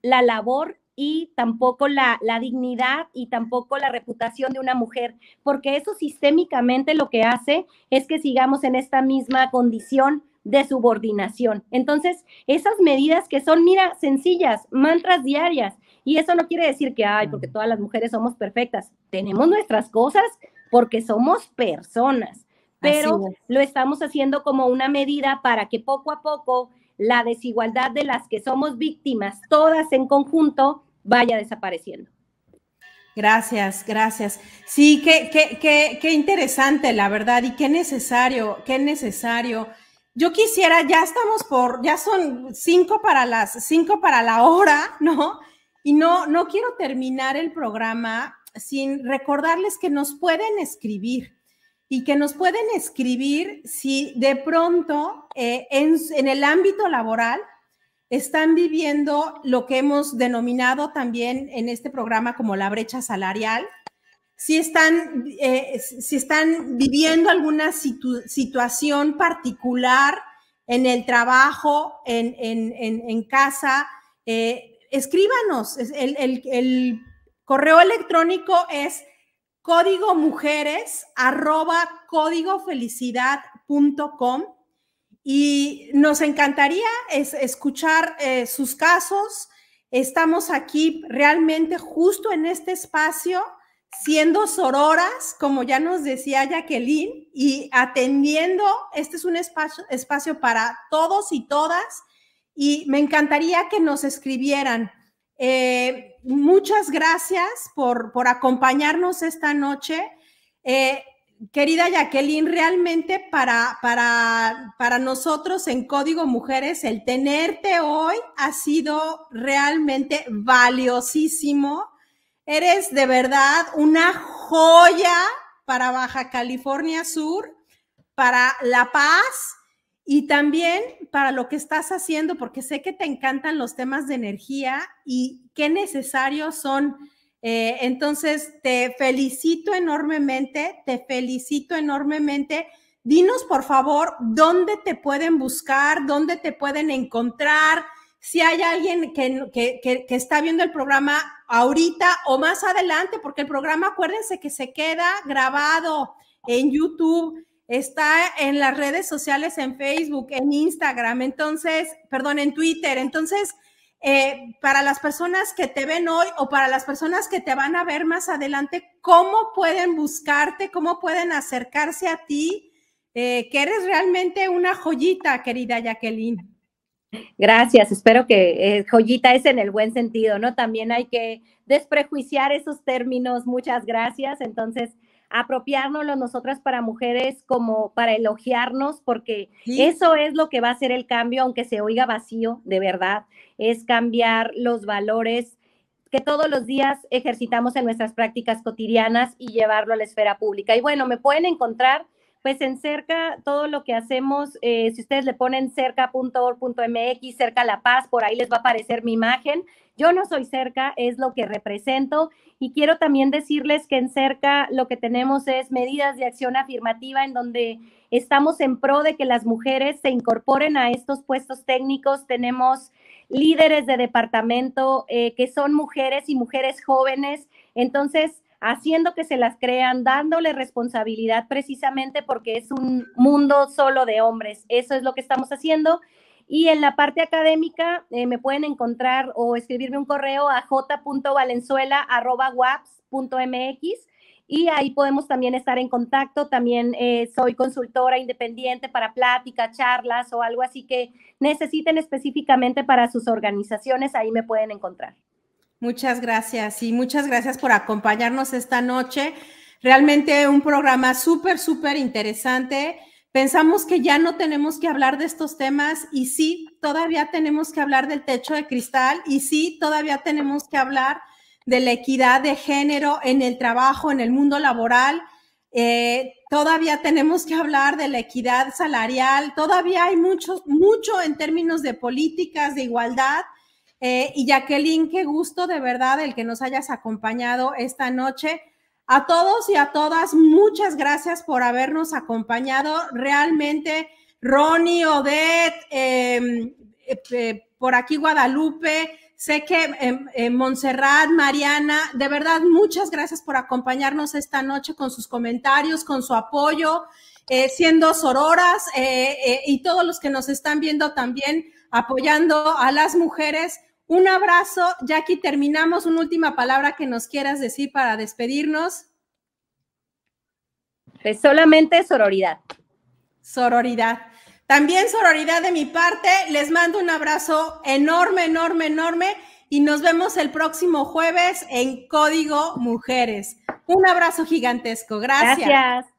la labor y tampoco la, dignidad y tampoco la reputación de una mujer, porque eso sistémicamente lo que hace es que sigamos en esta misma condición de subordinación. Entonces, esas medidas que son, mira, sencillas, mantras diarias, y eso no quiere decir que, ay, porque todas las mujeres somos perfectas, tenemos nuestras cosas porque somos personas, pero lo estamos haciendo como una medida para que poco a poco la desigualdad de las que somos víctimas, todas en conjunto, vaya desapareciendo. Gracias, gracias. Sí, qué, qué, qué, interesante, la verdad, y qué necesario, qué necesario. Yo quisiera, ya estamos por, ya son cinco para las cinco para la hora, ¿no? Y no, no quiero terminar el programa sin recordarles que nos pueden escribir y que nos pueden escribir si de pronto eh, en, en el ámbito laboral están viviendo lo que hemos denominado también en este programa como la brecha salarial, si están, eh, si están viviendo alguna situación particular en el trabajo, en, casa, eh, escríbanos. El, el, correo electrónico es código mujeres arroba códigofelicidad.com y nos encantaría escuchar eh, sus casos. Estamos aquí realmente justo en este espacio, siendo sororas, como ya nos decía Jacqueline, y atendiendo, este es un espacio, espacio para todos y todas, y me encantaría que nos escribieran. Eh, muchas gracias por, por, acompañarnos esta noche. Eh, querida Jacqueline, realmente para, para, para nosotros en Código Mujeres, el tenerte hoy ha sido realmente valiosísimo. Eres de verdad una joya para Baja California Sur, para La Paz y también para lo que estás haciendo, porque sé que te encantan los temas de energía y qué necesarios son. Eh, entonces, te felicito enormemente, te felicito enormemente. Dinos, por favor, dónde te pueden buscar, dónde te pueden encontrar, si hay alguien que, que, está viendo el programa ahorita o más adelante, porque el programa, acuérdense que se queda grabado en YouTube está en las redes sociales, en Facebook, en Instagram, entonces, perdón, en Twitter. Entonces, eh, para las personas que te ven hoy o para las personas que te van a ver más adelante, ¿cómo pueden buscarte? ¿Cómo pueden acercarse a ti? Eh, que eres realmente una joyita, querida Jacqueline. Gracias, espero que eh, joyita es en el buen sentido, ¿no? También hay que desprejuiciar esos términos, muchas gracias. Entonces, apropiárnoslo nosotras para mujeres como para elogiarnos, porque eso es lo que va a hacer el cambio, aunque se oiga vacío, de verdad, es cambiar los valores que todos los días ejercitamos en nuestras prácticas cotidianas y llevarlo a la esfera pública. Y bueno, me pueden encontrar pues en cerca todo lo que hacemos, eh, si ustedes le ponen cerca.org.mx, cerca La Paz, por ahí les va a aparecer mi imagen. Yo no soy cerca, es lo que represento y quiero también decirles que en cerca lo que tenemos es medidas de acción afirmativa en donde estamos en pro de que las mujeres se incorporen a estos puestos técnicos. Tenemos líderes de departamento eh, que son mujeres y mujeres jóvenes. Entonces, haciendo que se las crean, dándole responsabilidad precisamente porque es un mundo solo de hombres. Eso es lo que estamos haciendo. Y en la parte académica eh, me pueden encontrar o escribirme un correo a j.valenzuela.waps.mx y ahí podemos también estar en contacto. También eh, soy consultora independiente para pláticas, charlas o algo así que necesiten específicamente para sus organizaciones, ahí me pueden encontrar. Muchas gracias y muchas gracias por acompañarnos esta noche. Realmente un programa súper, súper interesante. Pensamos que ya no tenemos que hablar de estos temas y sí, todavía tenemos que hablar del techo de cristal y sí, todavía tenemos que hablar de la equidad de género en el trabajo, en el mundo laboral. Eh, todavía tenemos que hablar de la equidad salarial. Todavía hay mucho, mucho en términos de políticas de igualdad. Eh, y Jacqueline, qué gusto de verdad el que nos hayas acompañado esta noche. A todos y a todas, muchas gracias por habernos acompañado. Realmente, Ronnie, Odette, em, eh, por aquí Guadalupe, sé que eh, Montserrat, Mariana, de verdad, muchas gracias por acompañarnos esta noche con sus comentarios, con su apoyo, eh, siendo sororas y todos los que nos están viendo también apoyando a las mujeres. Un abrazo. Jackie, terminamos. Una última palabra que nos quieras decir para despedirnos. Pues solamente sororidad. Sororidad. También sororidad de mi parte. Les mando un abrazo enorme, enorme, enorme. Y nos vemos el próximo jueves en Código Mujeres. Un abrazo gigantesco. Gracias. Gracias.